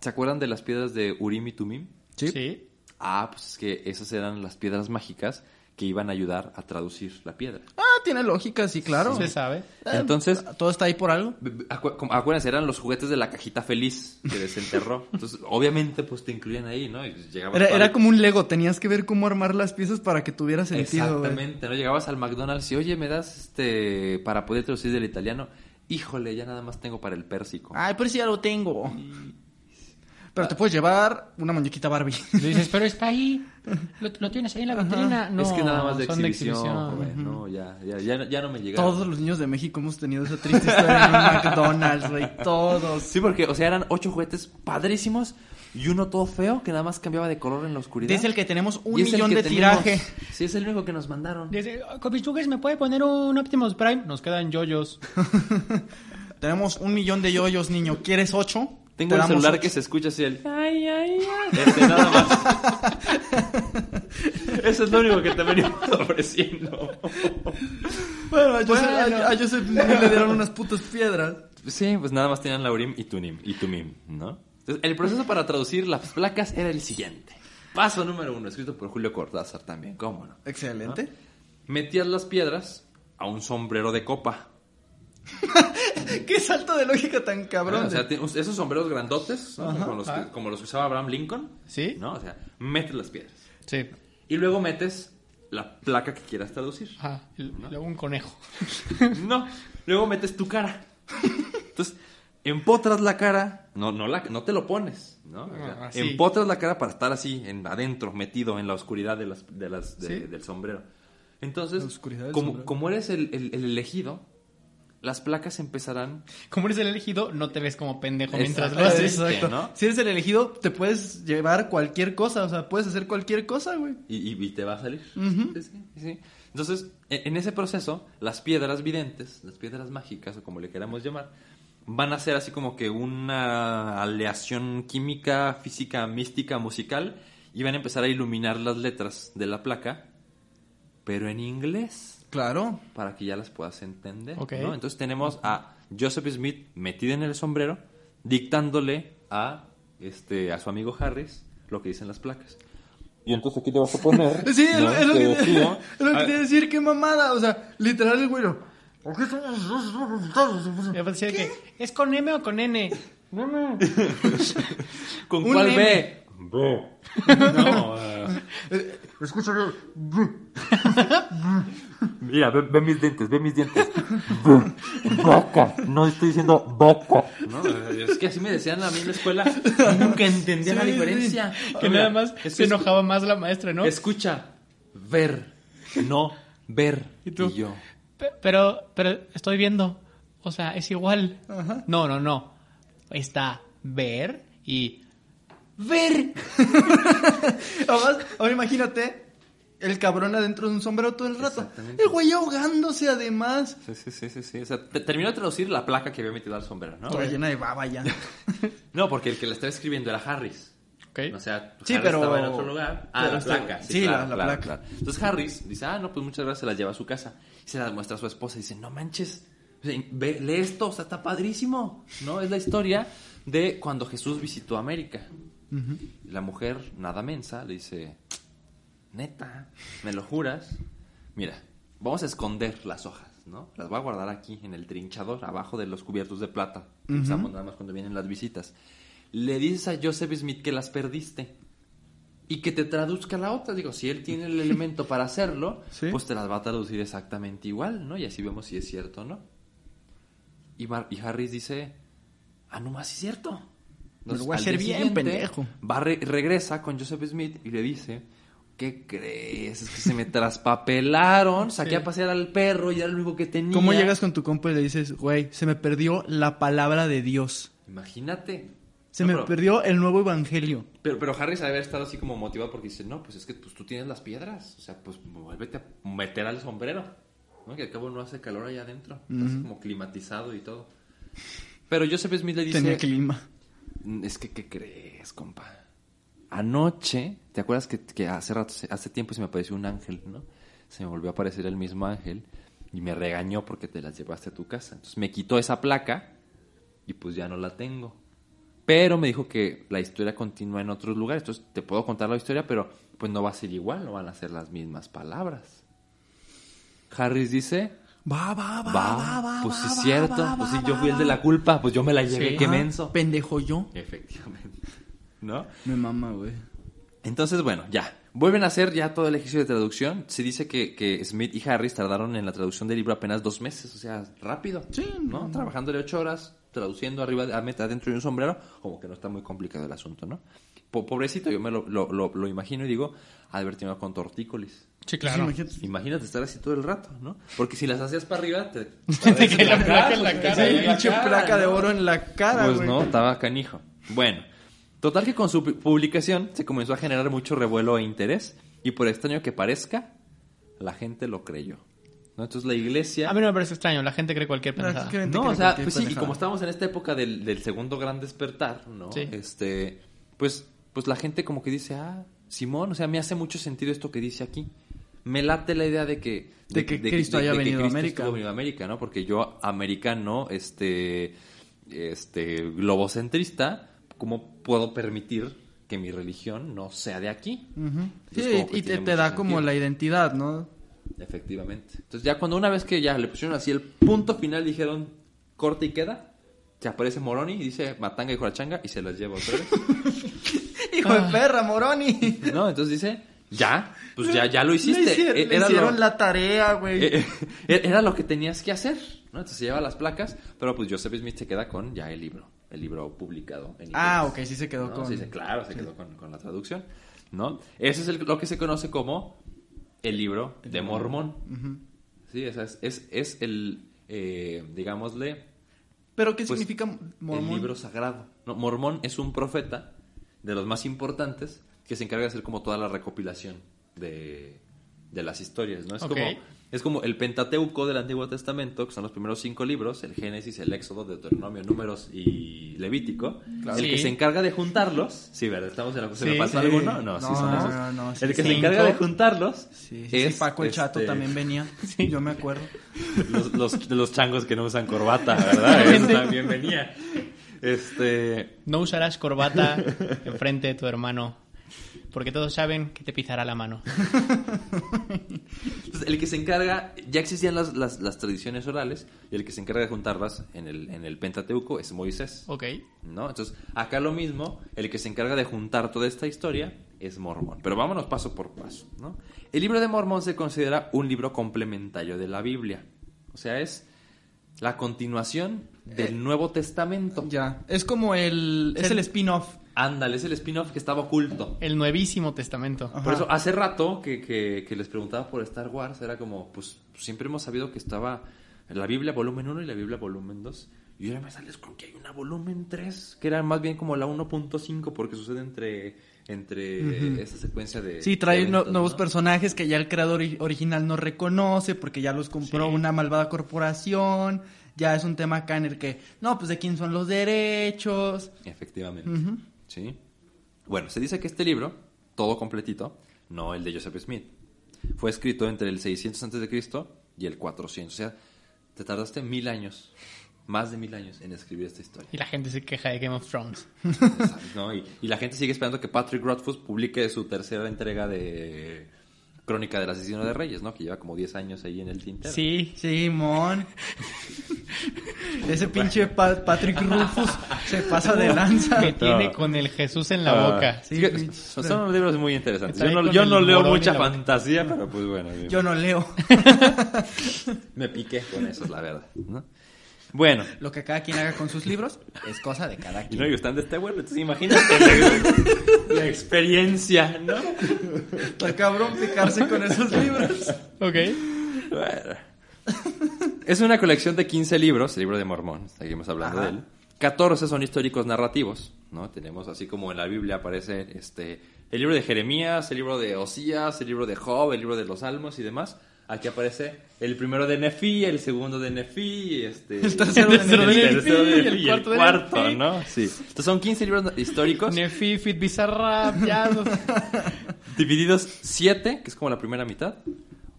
¿Se acuerdan de las piedras de Urim y Tumim? Sí. Ah, pues es que esas eran las piedras mágicas que iban a ayudar a traducir la piedra. Ah, tiene lógica, sí, claro. Se sabe. Ah, Entonces, Todo está ahí por algo. acu- acuérdense, eran los juguetes de la cajita feliz que desenterró. Entonces, obviamente, pues te incluían ahí, ¿no? Y llegabas Era, era como un Lego, tenías que ver cómo armar las piezas para que tuviera sentido. güey. Exactamente, ¿no? Llegabas al McDonald's y, oye, ¿me das este para poder traducir del italiano? Híjole, ya nada más tengo para el pérsico. Ay, pero si ya lo tengo. Pero te puedes llevar una muñequita Barbie. Le dices, pero está ahí. Lo, lo tienes ahí en la vitrina. No, es que nada más de son exhibición, joven, no, ya, ya, ya, ya no me llega. Todos los niños de México hemos tenido esa triste historia en un McDonald's, güey. Todos. Sí, porque, o sea, eran ocho juguetes padrísimos y uno todo feo que nada más cambiaba de color en la oscuridad. Dice el que tenemos un Y es millón de tenemos. tiraje. Sí, es el único que nos mandaron. Dice, Copichugues, ¿me puede poner un Optimus Prime? Nos quedan yoyos. Tenemos un millón de yoyos, niño. ¿Quieres ocho? Tengo damos celular que se escucha así el... Ay, ay, ay. Este, nada más. Eso es lo único que te venimos ofreciendo. Bueno, a Joseph, Bueno. a- a Joseph Smith le dieron unas putas piedras. Sí, pues nada más tenían Laurim y Tunim, y Tumim, ¿no? Entonces, el proceso para traducir las placas era el siguiente. Paso número uno, escrito por Julio Cortázar también, ¿cómo no? Excelente. Metías las piedras a un sombrero de copa. Qué salto de lógica tan cabrón. Ah, o sea, esos sombreros grandotes, ¿no? como, los que, ajá. como los que usaba Abraham Lincoln. ¿Sí? ¿No? O sea, metes las piedras. Sí. Y luego metes la placa que quieras traducir. Ajá. Luego un conejo. No, luego metes tu cara. Entonces, empotras la cara, no, no, la, no te lo pones, ¿no? O sea, Ah, empotras la cara para estar así, en, adentro, metido en la oscuridad de las, de las, de- Sí. del sombrero. Entonces, como, sombrero. como eres el, el- el elegido, las placas empezarán... Como eres el elegido, no te ves como pendejo mientras lo haces. Exacto. ¿no? Si eres el elegido, te puedes llevar cualquier cosa. O sea, puedes hacer cualquier cosa, güey. Y, y- y te va a salir. Ujú. Sí, sí, sí. Entonces, en, en ese proceso, las piedras videntes, las piedras mágicas, o como le queramos llamar, van a ser así como que una aleación química, física, mística, musical y van a empezar a iluminar las letras de la placa, pero en inglés. Claro. Para que ya las puedas entender. Ok. ¿no? Entonces tenemos a Joseph Smith metido en el sombrero, dictándole a, este, a su amigo Harris lo que dicen las placas. Y entonces aquí te vas a poner. Sí, es, lo- ¿no? es lo Te que, decía, es lo que ah, te iba a decir, qué mamada. O sea, literal el güero. ¿Por qué somos Me parecía que, ¿es con M o con N? ¿Con Un cuál M. B? B. No, eh, Escucha, Mira, ve, ve mis dientes, ve mis dientes. Vaca, no estoy diciendo vaca. No, es que así me decían a mí en la escuela. y Nunca entendía la Sí, diferencia. Que Mira, nada más es se enojaba más la maestra, ¿no? Escucha, ver, no ver. ¿Y tú? yo. Pe- Pero, pero estoy viendo. O sea, es igual. Ajá. No, no, no. Está ver y ver. Además, ahora imagínate el cabrón adentro de un sombrero todo el rato. El güey ahogándose además. Sí, sí, sí, sí, sí. O sea, te- terminó de traducir la placa que había metido al sombrero, ¿no? Toda llena de baba ya. No, porque el que la estaba escribiendo era Harris. Ok. O sea, Sí, Harris pero- estaba en otro lugar. Ah, pero la está- placa. Sí, sí, claro, la- la claro, placa. claro. Entonces Harris dice, ah, no, pues muchas gracias, se las lleva a su casa. Y se las muestra a su esposa y dice, no manches, ve, lee esto, o sea, está padrísimo. ¿No? Es la historia de cuando Jesús visitó América. La mujer, nada mensa, le dice, neta, ¿me lo juras? Mira, vamos a esconder las hojas, ¿no? Las voy a guardar aquí en el trinchador, abajo de los cubiertos de plata. que Usamos nada más cuando vienen las visitas. Le dices a Joseph Smith que las perdiste y que te traduzca la otra. Digo, si él tiene el elemento para hacerlo, Sí. pues te las va a traducir exactamente igual, ¿no? Y así vemos si es cierto o no. Y, Mar- y Harris dice, ah, no más es cierto. Lo voy a al hacer bien, pendejo. Va re- regresa con Joseph Smith y le dice, ¿qué crees? Es que se me traspapelaron, saqué Sí. a pasear al perro y era lo único que tenía. ¿Cómo llegas con tu compa y le dices, güey, se me perdió la palabra de Dios? Imagínate. Se No, me pero- perdió el nuevo evangelio. Pero, pero Harris debe haber estado así como motivado porque dice, no, pues es que pues, tú tienes las piedras. O sea, pues vuélvete a meter al sombrero. ¿no? Que al cabo no hace calor allá adentro. Estás como climatizado y todo. Pero Joseph Smith le dice... Tenía clima. "Mm, Es que, ¿qué crees, compa? Anoche, ¿te acuerdas que, que hace rato, hace tiempo se me apareció un ángel, ¿no? Se me volvió a aparecer el mismo ángel y me regañó porque te las llevaste a tu casa. Entonces me quitó esa placa y pues ya no la tengo. Pero me dijo que la historia continúa en otros lugares. Entonces te puedo contar la historia, pero pues no va a ser igual, no van a ser las mismas palabras. Harris dice, Va, va, va, va, va, va. pues va, sí es va, cierto, va, pues va, sí, yo va, fui el de va. la culpa, pues yo me la llevé, Sí. qué Ah, menso. Pendejo yo. Efectivamente. ¿No? Me mama, güey. Entonces, bueno, ya. Vuelven a hacer ya todo el ejercicio de traducción. Se dice que, que Smith y Harris tardaron en la traducción del libro apenas dos meses, o sea, rápido. Sí, ¿no? Trabajándole ocho horas, traduciendo arriba, a meta dentro de un sombrero, como que no está muy complicado el asunto, ¿no? Po- pobrecito, yo me lo, lo, lo- lo imagino y digo, ha de haber tenido con tortícolis. Sí, claro. Sí, imagínate. Imagínate estar así todo el rato, ¿no? Porque si las hacías para arriba, te... Te la placa en la pues, cara. pinche placa de ¿no? oro en la cara, Pues güey. no, estaba canijo. Bueno, total que con su pu- publicación se comenzó a generar mucho revuelo e interés y por extraño que parezca, la gente lo creyó. ¿No? Entonces la iglesia... A mí no me parece extraño. La gente cree cualquier pendejada. No, o sea, pues sí, y como estamos en esta época del, del segundo gran despertar, ¿no? Sí. Este, pues, pues la gente como que dice, ah, Simón, o sea, me hace mucho sentido esto que dice aquí. Me late la idea de que... De que Cristo haya venido a Cristo América. estuvo venido a América, ¿no? Porque yo, americano, este, este, globocentrista, ¿cómo puedo permitir que mi religión no sea de aquí? Sí, y te, te da como la identidad, ¿no? Efectivamente. Entonces ya cuando una vez que ya le pusieron así el punto final, dijeron corte y queda, se aparece Moroni y dice matanga y jorachanga y se las lleva otra vez. Hijo de perra, Moroni. ¿No? Entonces dice, ya, pues ya, ya lo hiciste. Le hicieron, E- le Era hicieron lo, la tarea, güey. eh, eh, era lo que tenías que hacer. ¿no? Entonces se lleva las placas, pero pues Joseph Smith se queda con ya el libro, el libro publicado. En ah, ok, sí se quedó ¿no? con... Sí, claro, se quedó con, con la traducción. ¿no? Ese es el- lo que se conoce como el libro de Mormón. Sí, esa es, es, es el, eh, digámosle, ¿Pero qué Pues, significa mormón? el libro sagrado. ¿no? Mormón es un profeta de los más importantes que se encarga de hacer como toda la recopilación de, de las historias, ¿no? Es como es como el Pentateuco del Antiguo Testamento, que son los primeros cinco libros, el Génesis, el Éxodo, Deuteronomio, Números y Levítico. Claro. El que se encarga de juntarlos, sí, ¿verdad? Estamos en la ¿Se me falta sí. alguno? No, sí son no, esos. no, no, sí, el que se encarga de juntarlos Sí, sí, es sí, Paco el Chato este, también venía. Yo me acuerdo. los, los, los changos que no usan corbata, ¿verdad? Eso también venía. Este, No usarás corbata enfrente de tu hermano, porque todos saben que te pisará la mano. Entonces, el que se encarga, ya existían las, las, las tradiciones orales, y el que se encarga de juntarlas en el, en el Pentateuco es Moisés. Ok. ¿no? Entonces, acá lo mismo, el que se encarga de juntar toda esta historia es Mormón. Pero vámonos paso por paso, ¿no? El libro de Mormón se considera un libro complementario de la Biblia. O sea, es la continuación del Nuevo Testamento. Ya. Es como el. Es el spin-off. Ándale, es el spin-off que estaba oculto. El nuevísimo testamento. Ajá. Por eso, hace rato que, que- que les preguntaba por Star Wars, era como, pues siempre hemos sabido que estaba la Biblia volumen 1 y la Biblia volumen 2. Y ahora me sales con que hay una volumen 3, que era más bien como la 1.5, porque sucede entre, entre esa secuencia de. Sí, trae no- nuevos ¿no? personajes que ya el creador ori- original no reconoce porque ya los compró Sí. una malvada corporación. Ya es un tema acá en el que, no, pues de quién son los derechos. Efectivamente. Sí. Bueno, se dice que este libro, todo completito, no el de Joseph Smith, fue escrito entre el 600 antes de Cristo y el 400. O sea, te tardaste mil años, más de mil años en escribir esta historia. Y la gente se queja de Game of Thrones. ¿no? Y, y la gente sigue esperando que Patrick Rothfuss publique su tercera entrega de Crónica del Asesino de Reyes, ¿no? Que lleva como 10 años ahí en el tintero. Sí. Simón. Ese pinche Pa- Patrick Rufus se pasa de lanza. Me tiene con el Jesús en la Ah, boca. Sí, pinche- son, son libros muy interesantes. Yo no, yo leo mucha boca. fantasía, pero pues bueno. Yo no leo. me piqué con eso, es la verdad. ¿no? Bueno, Lo que cada quien haga con sus libros es cosa de cada y quien. no, y están de este vuelo, entonces imagínate la, la experiencia, ¿no? Está cabrón picarse con esos libros. Ok. Bueno. Es una colección de 15 libros, el libro de Mormón, seguimos hablando Ajá. de él. 14 son históricos narrativos, ¿no? Tenemos así como en la Biblia aparece este el libro de Jeremías, el libro de Osías, el libro de Job, el libro de los Salmos y demás. Aquí aparece el primero de Nefi, el segundo de Nefi, este, El tercero de el Nefi, tercero de el Nefi y el cuarto de cuarto, Nefi. ¿no? Sí. Entonces son 15 libros históricos Nefi, Fit los- divididos 7, que es como la primera mitad,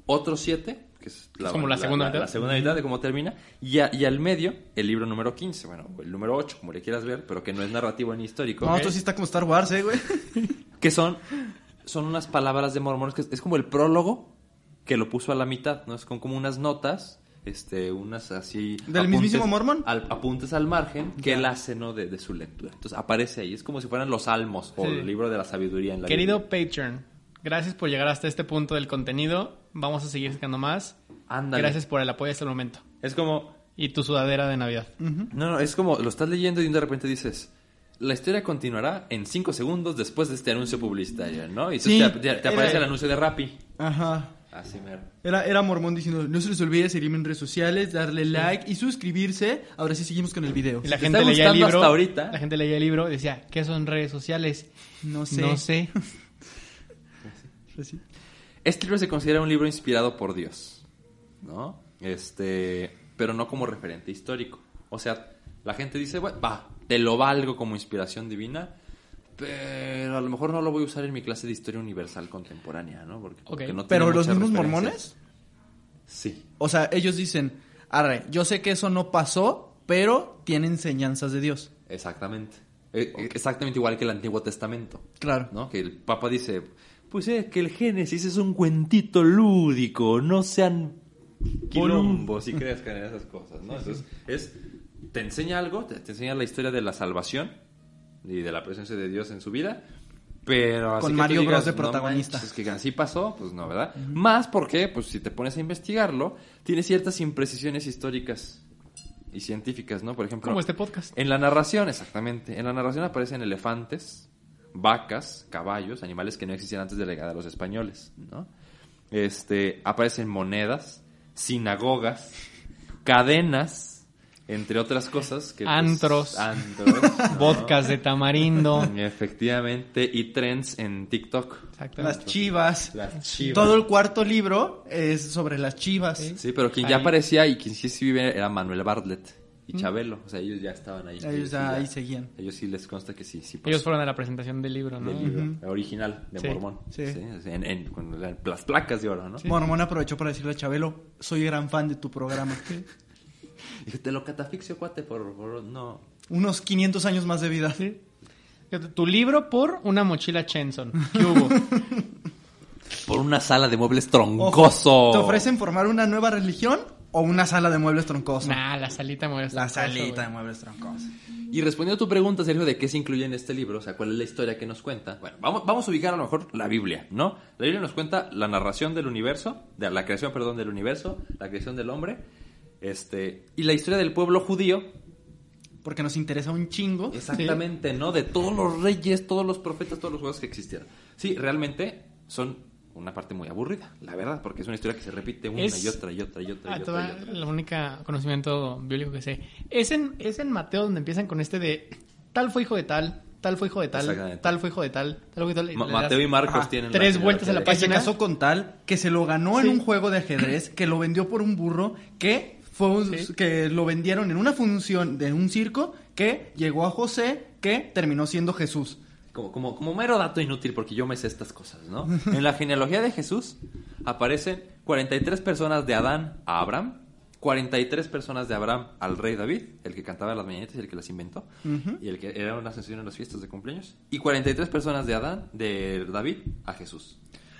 otros 7, que es la, como la segunda mitad. La segunda mitad de cómo termina, y, a- y al medio el libro número 15, bueno, el número 8, como le quieras ver, pero que no es narrativo ni histórico, No, esto sí está como Star Wars, eh, güey. que son, son unas palabras de mormones, que es, es como el prólogo que lo puso a la mitad, ¿no? Es con como unas notas, este, unas así... ¿Del mismísimo Mormón? Al, apuntes al margen que él hace, ¿no? De, de su lectura. Entonces aparece ahí, es como si fueran los salmos o Sí. el libro de la sabiduría en la Querido. Patreon, gracias por llegar hasta este punto del contenido. Vamos a seguir sacando más. Ándale. Gracias por el apoyo hasta el momento. Es como, Y tu sudadera de Navidad. No, no, es como lo estás leyendo y de repente dices, la historia continuará en 5 segundos después de este anuncio publicitario, ¿no? Y Sí, te, te- te aparece era- el anuncio de Rappi. Ajá. Así mero. Era, era Mormón diciendo, no se les olvide seguirme en redes sociales, darle like y suscribirse. Ahora sí seguimos con el video. Y la te gente está leía el gustando libro. hasta ahorita. La gente leía el libro y decía, ¿qué son redes sociales? No sé. No sé. Pues sí. Este libro se considera un libro inspirado por Dios, ¿no? Este, pero no como referente histórico. O sea, la gente dice, bueno, va, te lo valgo como inspiración divina, pero a lo mejor no lo voy a usar en mi clase de historia universal contemporánea, ¿no? Porque, porque no Pero los mismos mormones, Sí. o sea, ellos dicen, arre, yo sé que eso no pasó, pero tiene enseñanzas de Dios. Exactamente. Eh, Exactamente igual que el Antiguo Testamento, Claro. ¿no? Que el Papa dice, pues es que el Génesis es un cuentito lúdico, no sean quilombos y crezcan en esas cosas, ¿no? Entonces, es, te enseña algo, te, te enseña la historia de la salvación y de la presencia de Dios en su vida, pero así Con que Mario digas, Bros de "No protagonista". manches, es que así pasó, pues no, ¿verdad? Más porque, pues si te pones a investigarlo, tiene ciertas imprecisiones históricas y científicas, ¿no? Por ejemplo, Como este podcast. en la narración, exactamente. En la narración aparecen elefantes, vacas, caballos, animales que no existían antes de la llegada de los españoles, ¿no? Este, aparecen monedas, sinagogas, cadenas, Entre otras cosas que... pues, Antros. ¿no? Vodkas de tamarindo. Efectivamente, y trends en TikTok. Exacto. Las chivas. Las chivas. Todo el cuarto libro es sobre las chivas. Sí, pero quien Ahí. ya aparecía y quien sí sí vive era Manuel Bartlett y Chabelo. O sea, ellos ya estaban ahí. Ellos sí ya ahí seguían. Ellos sí les consta que sí, sí. Ellos fueron a la presentación del libro, ¿no? del libro original de Sí. Mormón. Sí. en, en- con la- las placas de oro, ¿no? Mormón aprovechó para decirle a Chabelo, soy gran fan de tu programa. Dije, te lo catafixio, cuate, por, por- No. Unos 500 años más de vida. Fíjate, Tu libro por una mochila Chenson. ¿Qué hubo? Por una sala de muebles Ojo, troncoso. ¿Te ofrecen formar una nueva religión o una sala de muebles troncoso? nah, la salita me La salita de muebles troncoso. Y respondiendo a tu pregunta, Sergio, de qué se incluye en este libro, o sea, cuál es la historia que nos cuenta. Bueno, vamos, vamos a ubicar a lo mejor la Biblia, ¿no? La Biblia nos cuenta la narración del universo, de la creación, perdón, del universo, la creación del hombre, este, y la historia del pueblo judío, Porque nos interesa un chingo. exactamente, ¿no? De todos los reyes, todos los profetas, todos los juegos que existieron. Sí, realmente son una parte muy aburrida, la verdad, porque es una historia que se repite una Es- y otra y otra y otra y Ah, otra. toda y otra. el único conocimiento bíblico que sé. Es en, es en Mateo donde empiezan con este de tal fue hijo de tal, tal fue hijo de tal, tal fue hijo de tal, tal fue hijo de tal. Mateo y Marcos Ajá, tienen tres la vueltas a la Que se página. casó con tal, que se lo ganó Sí. en un juego de ajedrez, que lo vendió por un burro, que fue un- Sí. que lo vendieron en una función de un circo, que llegó a José, que terminó siendo Jesús. Como, como, como mero dato inútil, porque yo me sé estas cosas, ¿no? En la genealogía de Jesús aparecen 43 personas de Adán a Abraham, 43 personas de Abraham al rey David, el que cantaba las mañanitas y el que las inventó, y el que era una sesión en las fiestas de cumpleaños, y 43 personas de Adán, de David, a Jesús.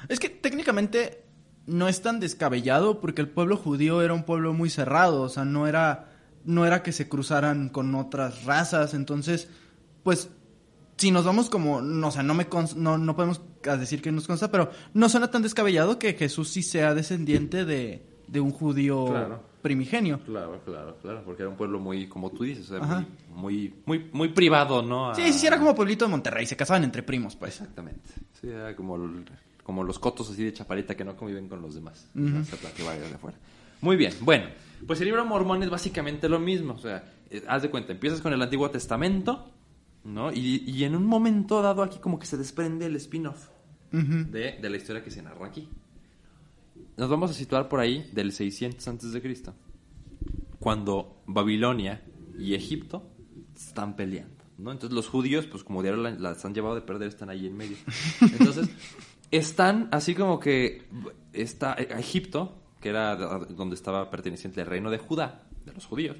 Es que técnicamente no es tan descabellado porque el pueblo judío era un pueblo muy cerrado, o sea, no era no era que se cruzaran con otras razas, entonces pues si nos vamos como, no, o sea, no me no, no podemos decir que nos consta, pero no suena tan descabellado que Jesús sí sea descendiente de, de un judío Claro. primigenio. Claro, claro, claro, porque era un pueblo muy, como tú dices, o sea, Ajá. muy, muy, muy, muy privado, ¿no? A- Sí, sí, sí, era como pueblito de Monterrey, se casaban entre primos, pues. Exactamente. Sí, era como, el- como los cotos así de chaparita que no conviven con los demás. Para que vayas de afuera. Muy bien, bueno. Pues el libro Mormón es básicamente lo mismo. O sea, eh, haz de cuenta, empiezas con el Antiguo Testamento, ¿no? Y, y en un momento dado aquí como que se desprende el spin-off Ujú. de, de la historia que se narra aquí. Nos vamos a situar por ahí del 600 antes de Cristo, cuando Babilonia y Egipto están peleando, ¿no? Entonces los judíos, pues como diario la- las han llevado de perder, están ahí en medio. Entonces están así como que está eh, Egipto, que era de- donde estaba perteneciente el reino de Judá, de los judíos,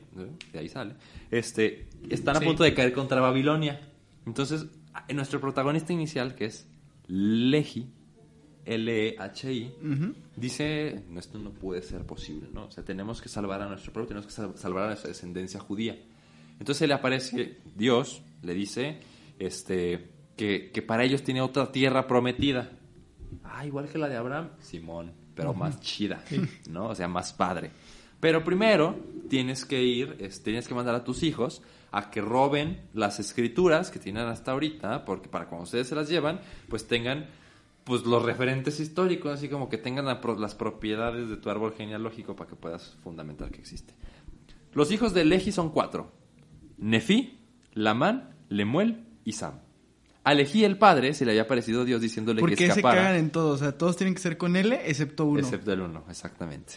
de ahí sale, este, están a Sí. punto de caer contra Babilonia. Entonces, nuestro protagonista inicial, que es Lehi, L-E-H-I, dice, no, esto no puede ser posible, ¿no? O sea, tenemos que salvar a nuestro pueblo, tenemos que sal- salvar a nuestra descendencia judía. Entonces le aparece Dios, le dice, este, que, que para ellos tiene otra tierra prometida. Ah, igual que la de Abraham, Simón, pero más chida, ¿no? O sea, más padre. Pero primero tienes que ir, es- tienes que mandar a tus hijos a que roben las escrituras que tienen hasta ahorita, porque para cuando ustedes se las llevan, pues tengan pues los referentes históricos, así como que tengan la las propiedades de tu árbol genealógico para que puedas fundamentar que existe. Los hijos de Lehi son cuatro. Nefi, Lamán, Lemuel y Sam. A Lehi el padre se le había parecido Dios diciéndole ¿Por que qué se escapara. cagan en todo? O sea, todos tienen que ser con L excepto uno. Excepto el uno, exactamente.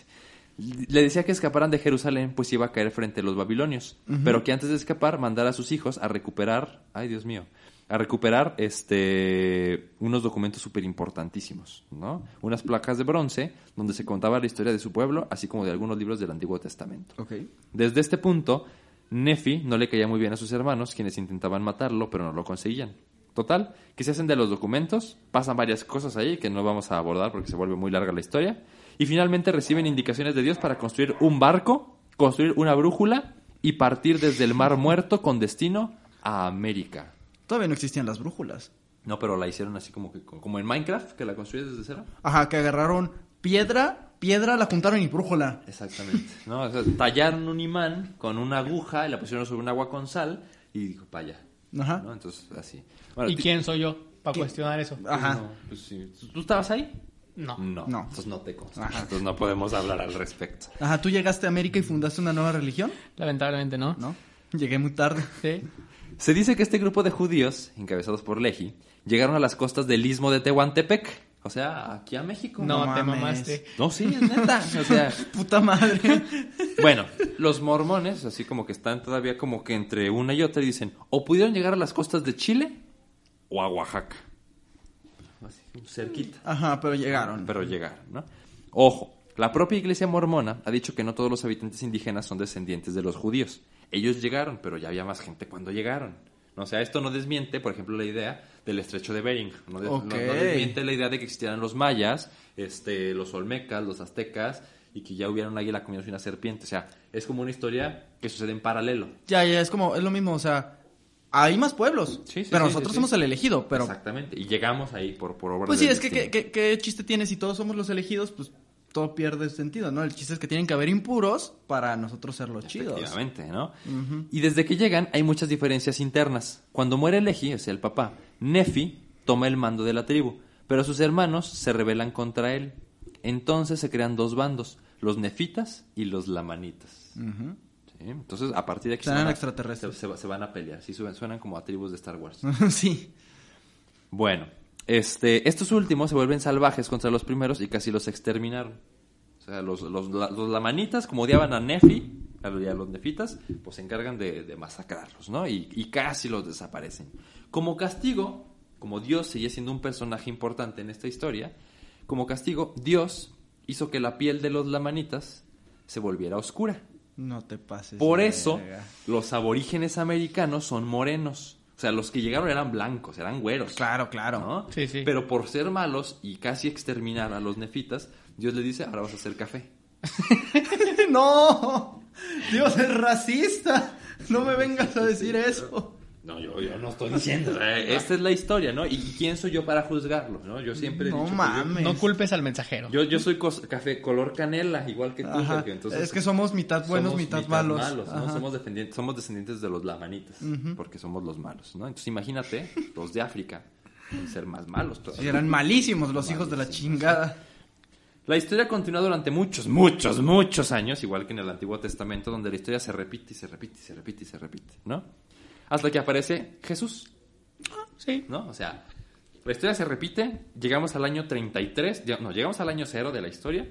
Le decía que escaparan de Jerusalén, pues iba a caer frente a los babilonios. Pero que antes de escapar, mandara a sus hijos a recuperar, ay Dios mío, a recuperar este unos documentos súper importantísimos, ¿no? Unas placas de bronce donde se contaba la historia de su pueblo, así como de algunos libros del Antiguo Testamento. Ok. Desde este punto, Nefi no le caía muy bien a sus hermanos, quienes intentaban matarlo, pero no lo conseguían. Total, que se hacen de los documentos, pasan varias cosas ahí que no vamos a abordar porque se vuelve muy larga la historia, y finalmente reciben indicaciones de Dios para construir un barco, construir una brújula y partir desde el Mar Muerto con destino a América. Todavía no existían las brújulas. No, pero la hicieron así como que como en Minecraft, que la construyes desde cero. Ajá, que agarraron piedra, piedra, la juntaron y brújula. Exactamente. ¿no? O sea, tallaron un imán con una aguja y la pusieron sobre un agua con sal y dijo, para allá. Ajá. ¿no? Entonces, así. Bueno, ¿Y quién soy yo para ¿Qué? cuestionar eso? Ajá. no, pues sí. ¿Tú- ¿Tú estabas ahí? No. No, No. entonces no te consta. Ajá. Entonces no podemos hablar al respecto. Ajá, ¿tú llegaste a América y fundaste una nueva religión? Lamentablemente no. No. Llegué muy tarde. Sí. Se dice que este grupo de judíos, encabezados por Lehi, llegaron a las costas del istmo de Tehuantepec, o sea, aquí a México. No, No te mames. mamaste. No, sí, es neta. O sea, Puta madre. bueno, los mormones, así como que están todavía como que entre una y otra y dicen, o pudieron llegar a las costas de Chile o a Oaxaca. Así, cerquita. Ajá, pero llegaron. Pero llegaron, ¿no? Ojo, la propia iglesia mormona ha dicho que no todos los habitantes indígenas son descendientes de los judíos. Ellos llegaron, pero ya había más gente cuando llegaron. ¿no? O sea, esto no desmiente, por ejemplo, la idea del estrecho de Bering. No, des- no- Ok. no desmiente la idea de que existieran los mayas, este, los olmecas, los aztecas, y que ya hubiera un águila comiéndose una serpiente. O sea, es como una historia que sucede en paralelo. Ya, ya, es como, es lo mismo, o sea, hay más pueblos. Sí, sí, pero sí, nosotros somos el elegido, pero... Exactamente. Y llegamos ahí por, por obra Pues sí, es que. ¿qué, qué, qué chiste tiene si todos somos los elegidos? Pues todo pierde sentido, ¿no? El chiste es que tienen que haber impuros para nosotros ser los chidos. Efectivamente, ¿no? Y desde que llegan hay muchas diferencias internas. Cuando muere Lehi, o sea, el papá, Nefi toma el mando de la tribu, pero sus hermanos se rebelan contra él. Entonces se crean dos bandos, los nefitas y los lamanitas. Ujú. ¿Sí? Entonces, a partir de aquí se van, a, extraterrestres. se, se- se van a pelear. Sí, suenan, suenan como a tribus de Star Wars. sí. Bueno, este, estos últimos se vuelven salvajes contra los primeros y casi los exterminaron. O sea, los, los, la- los lamanitas, como odiaban a Nefi, a los, a los nefitas, pues se encargan de, de masacrarlos, ¿no? Y, y casi los desaparecen. Como castigo, como Dios sigue siendo un personaje importante en esta historia, como castigo, Dios hizo que la piel de los lamanitas se volviera oscura. No te pases. Por eso, verga. los aborígenes americanos son morenos. O sea, los que llegaron eran blancos, eran güeros. Claro, claro. ¿no? Sí, sí. Pero por ser malos y casi exterminar a los nefitas, Dios le dice, ahora vas a hacer café. ¡No! Dios es racista. No me vengas a decir eso. No, yo, yo no estoy diciendo. eh, esta es la historia, ¿no? ¿Y quién soy yo para juzgarlo? ¿no? Yo siempre he No dicho que mames. No culpes al mensajero. Yo, yo soy café color canela, igual que tú. Entonces, es que somos mitad buenos, somos mitad, malos. ¿no? Somos, descendientes, somos descendientes de los lamanitas, porque somos los malos, ¿no? Entonces imagínate, los de África, pueden ser más malos todavía. Sí, eran malísimos los hijos de la chingada. La historia continúa durante muchos, muchos, muchos años, igual que en el Antiguo Testamento, donde la historia se repite y se repite y se repite y se repite, ¿no? Hasta que aparece Jesús, Sí. ¿no? O sea, la historia se repite, llegamos al año 33, ya- no, llegamos al año cero de la historia,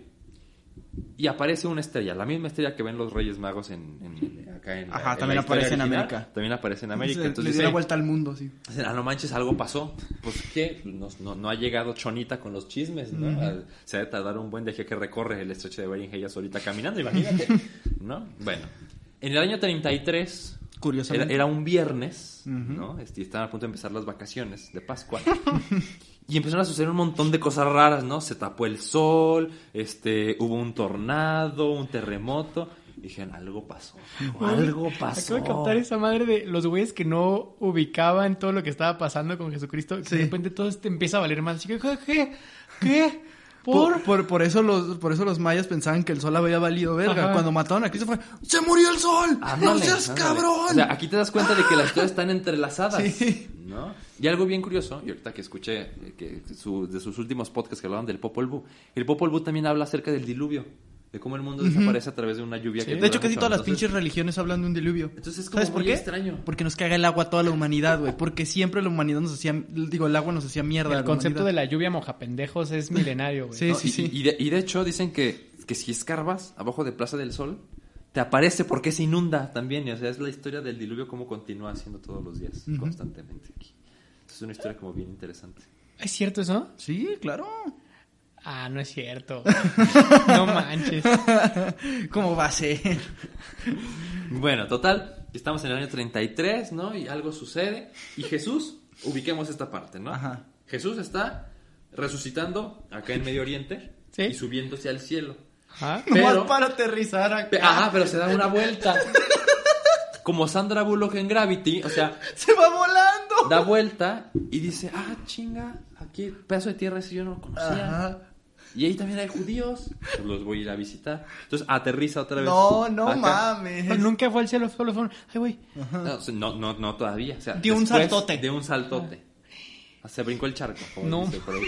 y aparece una estrella, la misma estrella que ven los Reyes Magos en, en- acá en la- Ajá, en también la historia aparece en original, América. También aparece en América. Entonces le dio la vuelta al mundo, sí. Ah, no manches, algo pasó. Pues que no, no, no ha llegado Chonita con los chismes, ¿no? Al- Se debe tardar un buen día que recorre el estrecho de Bering ella solita caminando, imagínate. ¿No? Bueno, en el año 33, era, Curiosamente. era un viernes, ¿no? Este, estaban a punto de empezar las vacaciones de Pascua. Y empezaron a suceder un montón de cosas raras, ¿no? Se tapó el sol, este, hubo un tornado, un terremoto. Y dijeron, algo pasó. Algo pasó. Acabo de captar esa madre de los güeyes que no ubicaban todo lo que estaba pasando con Jesucristo. que. De repente todo te empieza a valer más. Así que, ¿qué? ¿Qué? ¿Qué? Por, ¿Por? por, eso los, por eso los mayas pensaban que el sol había valido verga. Ajá. Cuando mataron a Cristo fue, ¡se murió el sol! ¡No seas ándale. cabrón! O sea, aquí te das cuenta de que las historias están entrelazadas. Sí. ¿no? Y algo bien curioso, y ahorita que escuché eh, que su- de sus últimos podcasts que hablaban del Popol Vuh, el Popol Vuh también habla acerca del diluvio, de cómo el mundo desaparece a través de una lluvia Sí. que de hecho, casi todas las Entonces, pinches religiones hablan de un diluvio. Entonces es como ¿Sabes por muy qué? extraño. Porque nos caga el agua a toda la humanidad, güey. Porque siempre la humanidad nos hacía, digo, el agua nos hacía mierda. a El la concepto de humanidad. la lluvia mojapendejos es milenario, güey. Sí, ¿no? sí, y, sí. y de, y de hecho dicen que, que si escarbas abajo de Plaza del Sol, te aparece porque se inunda también. y, o sea, es la historia del diluvio como continúa haciendo todos los días, constantemente aquí. Es una historia como bien interesante. ¿Es cierto eso? Sí, claro. Ah, no es cierto. no manches. ¿Cómo va a ser? Bueno, total, estamos en el año 33, ¿no? Y algo sucede. Y Jesús, ubiquemos esta parte, ¿no? Ajá. Jesús está resucitando acá en Medio Oriente Sí. y subiéndose al cielo. Ajá. Pero- Nomás para aterrizar acá. Ajá, pero se da una vuelta. Como Sandra Bullock en Gravity, o sea, ¡Se va volando! da vuelta y dice, ah, chinga, aquí pedazo de tierra ese yo no lo conocía. Ajá. Y ahí también hay judíos, pues los voy a ir a visitar. Entonces aterriza otra vez. No, no acá. mames. Pero nunca fue al cielo, solo fueron. Ay, güey. No, no, no, no todavía. O sea, Dio un saltote. De un saltote. Se brincó el charco. como No. dice por ahí.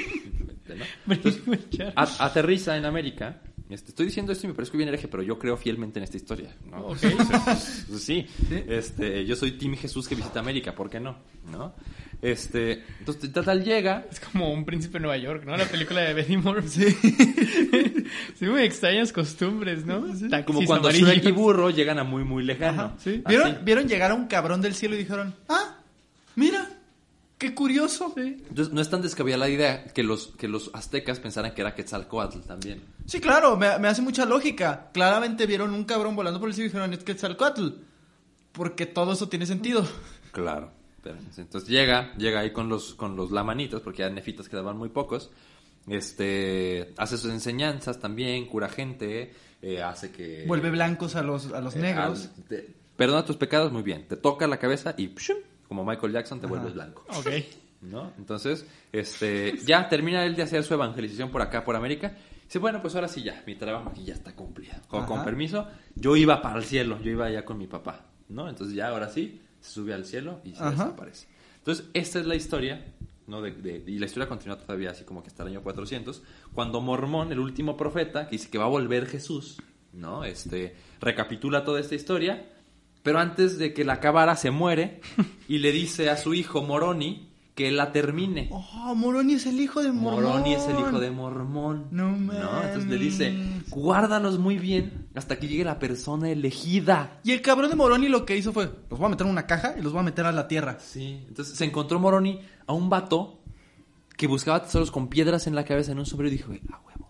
¿no? aterriza en América. Este, estoy diciendo esto y me parece bien hereje, pero yo creo fielmente en esta historia. ¿no? sí, Este, yo soy Team Jesús que visita América, ¿por qué no? ¿No? Este, entonces tal llega. Es como un príncipe de Nueva York, ¿no? La película de Betty Moore. Sí. sí, muy extrañas costumbres, ¿no? Como cuando Shrek y Burro llegan a muy, muy lejano. ¿sí? ¿Vieron, ¿Vieron llegar a un cabrón del cielo y dijeron, ah, mira, Qué curioso. Entonces, no es tan descabellada la idea que los, que los aztecas pensaran que era Quetzalcoatl también. Sí, claro, me, me, hace mucha lógica. Claramente vieron un cabrón volando por el cielo y dijeron, es Quetzalcoatl. Porque todo eso tiene sentido. Claro. Entonces llega, llega ahí con los, con los lamanitos, porque ya nefitas quedaban muy pocos. Este, hace sus enseñanzas también, cura gente, eh, hace que... Vuelve blancos a los, a los eh, negros. perdona tus pecados, muy bien. Te toca la cabeza y como Michael Jackson te vuelves blanco. Ok. ¿No? Entonces, este, ya termina él de hacer su evangelización por acá, por América. Dice, bueno, pues ahora sí ya, mi trabajo aquí ya está cumplido. Con, con permiso, yo iba para el cielo, yo iba allá con mi papá, ¿no? Entonces ya ahora sí, se sube al cielo y se desaparece. Entonces, esta es la historia, ¿no? De, y la historia continúa todavía así como que hasta el año 400, cuando Mormón, el último profeta, que dice que va a volver Jesús, ¿no? Este, recapitula toda esta historia, pero antes de que la acabara se muere y le dice a su hijo Moroni, que la termine. Oh, Moroni es el hijo de Mormón. Moroni es el hijo de Mormón. No, ¿no? Entonces le dice, guárdalos muy bien hasta que llegue la persona elegida. Y el cabrón de Moroni lo que hizo fue, los voy a meter en una caja y los voy a meter a la tierra. Sí, entonces se encontró Moroni a un vato que buscaba tesoros con piedras en la cabeza en un sombrero y dijo, a huevo,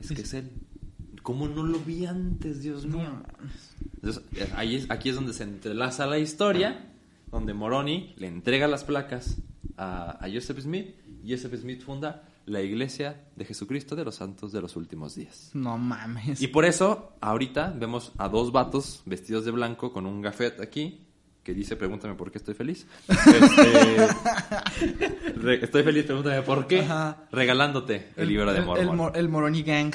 es que es él. ¿Cómo no lo vi antes, Dios mío? Entonces, ahí aquí es donde se entrelaza la historia donde Moroni le entrega las placas a, Joseph Smith y Joseph Smith funda la Iglesia de Jesucristo de los Santos de los Últimos Días. No mames. Y por eso, ahorita vemos a dos vatos vestidos de blanco con un gafet aquí que dice, pregúntame por qué estoy feliz. Este, estoy feliz, pregúntame por qué. Regalándote el, libro de Mormon. el Moroni Gang.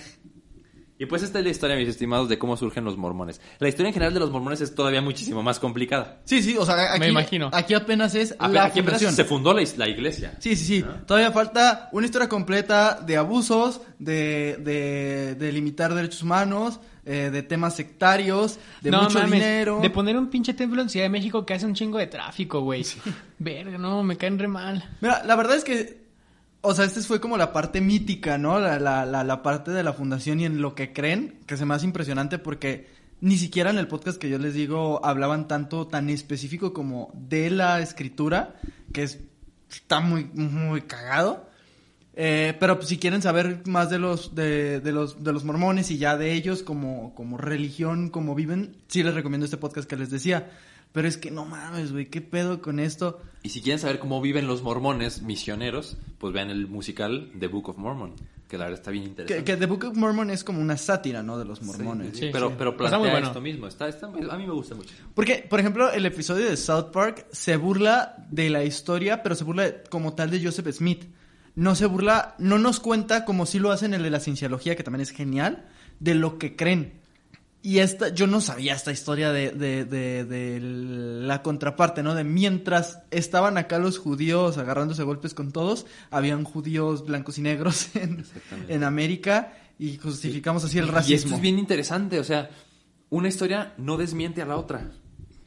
Y pues esta es la historia, mis estimados, de cómo surgen los mormones. La historia en general de los mormones es todavía muchísimo más complicada. Sí, sí, o sea, aquí, Me imagino. aquí apenas es la aquí apenas se fundó la, iglesia. Sí, sí, sí. Todavía falta una historia completa de abusos, de, de, de limitar derechos humanos, eh, de temas sectarios, de mucho dinero. De poner un pinche templo en Ciudad de México que hace un chingo de tráfico, güey. Verga, no, me caen re mal. Mira, la verdad es que o sea, esta fue como la parte mítica, ¿no? La, la, la, parte de la fundación y en lo que creen, que se me hace impresionante porque ni siquiera en el podcast que yo les digo hablaban tanto, tan específico como de la escritura, que es, está muy, muy cagado. Eh, pero pues, si quieren saber más de los, de, de, los, de los mormones y ya de ellos como, como religión, como viven, sí les recomiendo este podcast que les decía. Pero es que no mames, güey, ¿qué pedo con esto? Y si quieren saber cómo viven los mormones misioneros, pues vean el musical The Book of Mormon, que la verdad está bien interesante. Que, The Book of Mormon es como una sátira, ¿no? De los mormones. Sí, pero, pero plantea esto mismo. Está, a mí me gusta mucho. Porque, por ejemplo, el episodio de South Park se burla de la historia, pero se burla como tal de Joseph Smith. No se burla, no nos cuenta como si lo hacen el de la cienciología, que también es genial, de lo que creen. Y esta, yo no sabía esta historia de, de, de, la contraparte, ¿no? De mientras estaban acá los judíos agarrándose golpes con todos, habían judíos blancos y negros en, en América y justificamos así el racismo. Y esto es bien interesante, o sea, una historia no desmiente a la otra.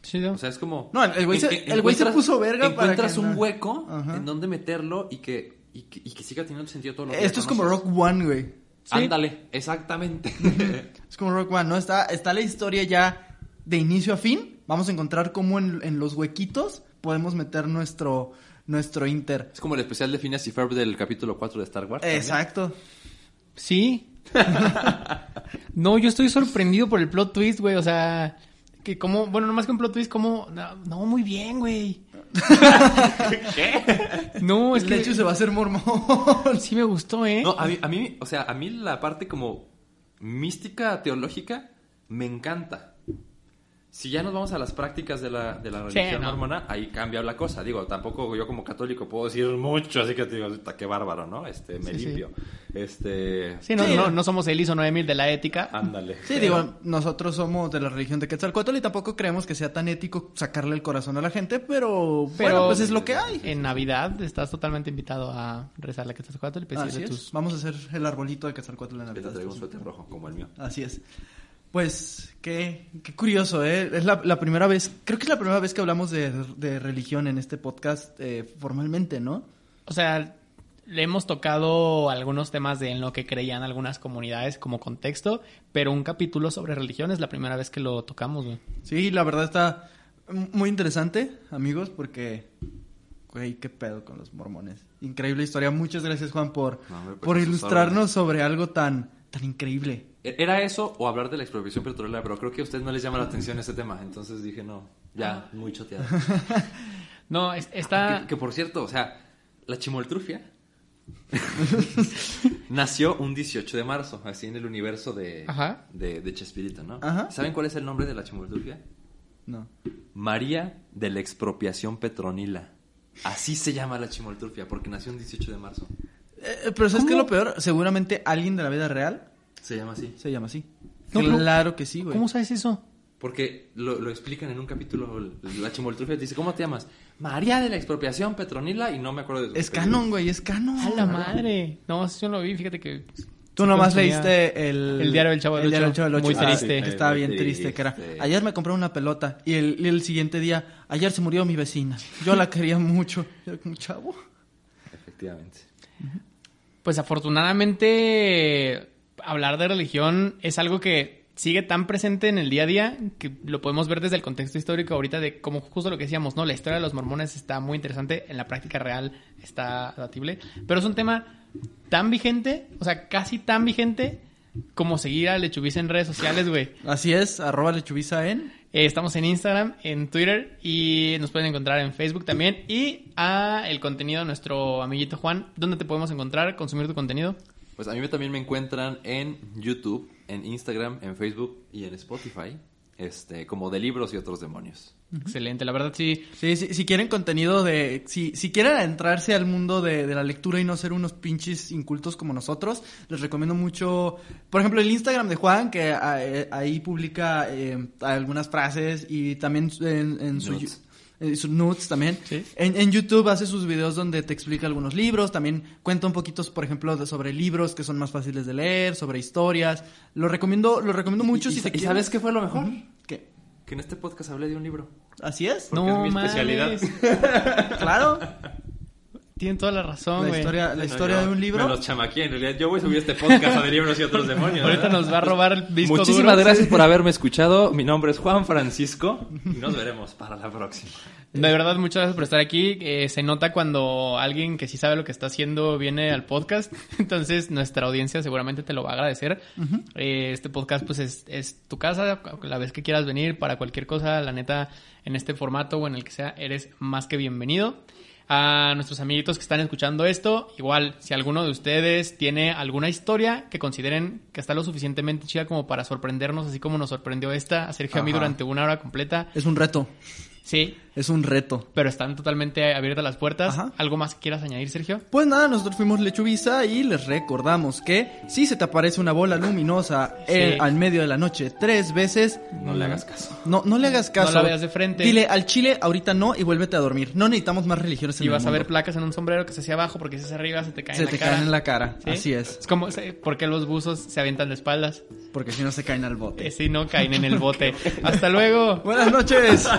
Sí, ¿no? O sea, es como... No, el güey se, el güey se puso verga encuentras un hueco en donde meterlo y que, y que, y que siga teniendo sentido todo lo que Esto es como Rock One, güey. Ándale, exactamente. es como Rock One, ¿no? Está, está la historia ya de inicio a fin. Vamos a encontrar cómo en, los huequitos podemos meter nuestro, nuestro Inter. Es como el especial de Phineas y Ferb del capítulo 4 de Star Wars. Exacto. Sí. no, yo estoy sorprendido por el plot twist, güey. O sea, que como, bueno, no más que un plot twist, como, no, muy bien, güey. ¿Qué? No, es que... De hecho se va a hacer mormón. Sí me gustó, ¿eh? No, a mí, a mí, o sea, a mí la parte como mística, teológica, me encanta. Si ya nos vamos a las prácticas de la, de la Sí, religión no. mormona, ahí cambia la cosa. Digo, tampoco yo como católico puedo decir mucho, así que te digo, "Puta, qué bárbaro, ¿no? Este, me Sí, sí. limpio. Este, Sí, no, Sí. no, no somos el ISO 9000 de la ética. ándale. Sí, digo, nosotros somos de la religión de Quetzalcóatl y tampoco creemos que sea tan ético sacarle el corazón a la gente, pero, Pero bueno, pues es lo que hay. En Navidad estás totalmente invitado a rezarle a Quetzalcóatl y pedirle Así es. tus... Vamos a hacer el arbolito de Quetzalcóatl en Que te Navidad. traigo un suéter rojo como el mío. Así es. Pues, qué, qué curioso, ¿eh? Es la, la primera vez, creo que es la primera vez que hablamos de, de religión en este podcast eh, formalmente, ¿no? O sea, le hemos tocado algunos temas de en lo que creían algunas comunidades como contexto, pero un capítulo sobre religión es la primera vez que lo tocamos, güey. Sí, la verdad está muy interesante, amigos, porque, güey, qué pedo con los mormones. Increíble historia. Muchas gracias, Juan, por, No, pues, por ilustrarnos sobre algo tan, tan increíble. E- ¿Era eso o hablar de la expropiación petrolera? Pero creo que a usted no les llama la atención ese tema. Entonces dije, no, ya, muy choteado. No, es- está... Que, que, por cierto, o sea, la chimoltrufia nació un 18 de marzo, así en el universo de, Ajá. de, de Chespirito, ¿no? Ajá. ¿Saben cuál es el nombre de la chimoltrufia? No. María de la expropiación petronila. Así se llama la chimoltrufia, porque nació un 18 de marzo. Eh, pero ¿sabes qué es lo peor? Seguramente alguien de la vida real Se llama así. se llama así. No, pero- claro que sí, güey. ¿Cómo sabes eso? Porque lo, lo explican en un capítulo, la chimoltrufia dice, ¿cómo te llamas? María de la expropiación petronila y no me acuerdo de su Es apellido. canon, güey, es canon. ¡A la madre! No, eso yo no lo vi, fíjate que... Tú nomás consumía- leíste el... El diario del Chavo del el diario Ocho. del Chavo del Muy Ocho. Ah, triste. que estaba Muy bien triste, que era... triste. Ayer me compré una pelota y el, y el siguiente día, ayer se murió mi vecina. Yo la quería mucho. Era como chavo. Efectivamente. Pues afortunadamente hablar de religión es algo que sigue tan presente en el día a día que lo podemos ver desde el contexto histórico ahorita de como justo lo que decíamos, ¿no? La historia de los mormones está muy interesante, en la práctica real está debatible, pero es un tema tan vigente, o sea, casi tan vigente como seguir a Lechubiza en redes sociales, güey. Así es, arroba lechubiza en... Eh, estamos en Instagram, en Twitter y nos pueden encontrar en Facebook también. Y a el contenido de nuestro amiguito Juan. ¿Dónde te podemos encontrar, consumir tu contenido? Pues a mí también me encuentran en YouTube, en Instagram, en Facebook y en Spotify, este, como de libros y otros demonios. Excelente, la verdad sí. Sí, sí, si quieren contenido de... Si, si quieren adentrarse al mundo de, de la lectura y no ser unos pinches incultos como nosotros, les recomiendo mucho... Por ejemplo, el Instagram de Juan, que ahí publica eh, algunas frases y también en, en su... Eh, sus nudes también. Sí. En, en YouTube hace sus videos donde te explica algunos libros, también cuenta un poquito, por ejemplo, de- sobre libros que son más fáciles de leer, sobre historias. Lo recomiendo, lo recomiendo mucho ¿Y, si y te ¿y quieres- sabes qué fue lo mejor? ¿Qué? Que en este podcast hablé de un libro. ¿Así es? Porque no, es mi especialidad. Claro. Tienen toda la razón, La güey. historia, la Bueno, historia yo de un libro. Me los chamaqué, en realidad. Yo voy a subir este podcast a de libros y otros demonios. Ahorita ¿verdad? nos va a robar el disco Muchísimas duro. gracias por haberme escuchado. Mi nombre es Juan Francisco y nos veremos para la próxima. De verdad, muchas gracias por estar aquí. Eh, se nota cuando alguien que sí sabe lo que está haciendo viene al podcast. Entonces, nuestra audiencia seguramente te lo va a agradecer. Eh, este podcast, pues, es, es tu casa. La vez que quieras venir para cualquier cosa, la neta, en este formato o en el que sea, eres más que bienvenido. A nuestros amiguitos que están escuchando esto, igual, si alguno de ustedes tiene alguna historia que consideren que está lo suficientemente chida como para sorprendernos, así como nos sorprendió esta a Sergio a mí durante una hora completa, Es un reto. sí, Es un reto. pero están totalmente abiertas las puertas. Ajá. ¿Algo más que quieras añadir, Sergio? Pues nada, nosotros fuimos Lechubiza y les recordamos que si se te aparece una bola luminosa Sí. al medio de la noche tres veces, No le hagas caso. no, no le hagas caso. No la veas de frente. Dile al chile, ahorita no y vuélvete a dormir. No necesitamos más religiones en Y el vas a ver placas en un sombrero que se hacia abajo porque si es abajo se te cae Se en la te cara. caen en la cara. ¿Sí? Así es. Es como, se- ¿por qué los buzos se avientan de espaldas? Porque si no se caen al bote. Eh, si no caen en el bote. Hasta luego. Buenas noches.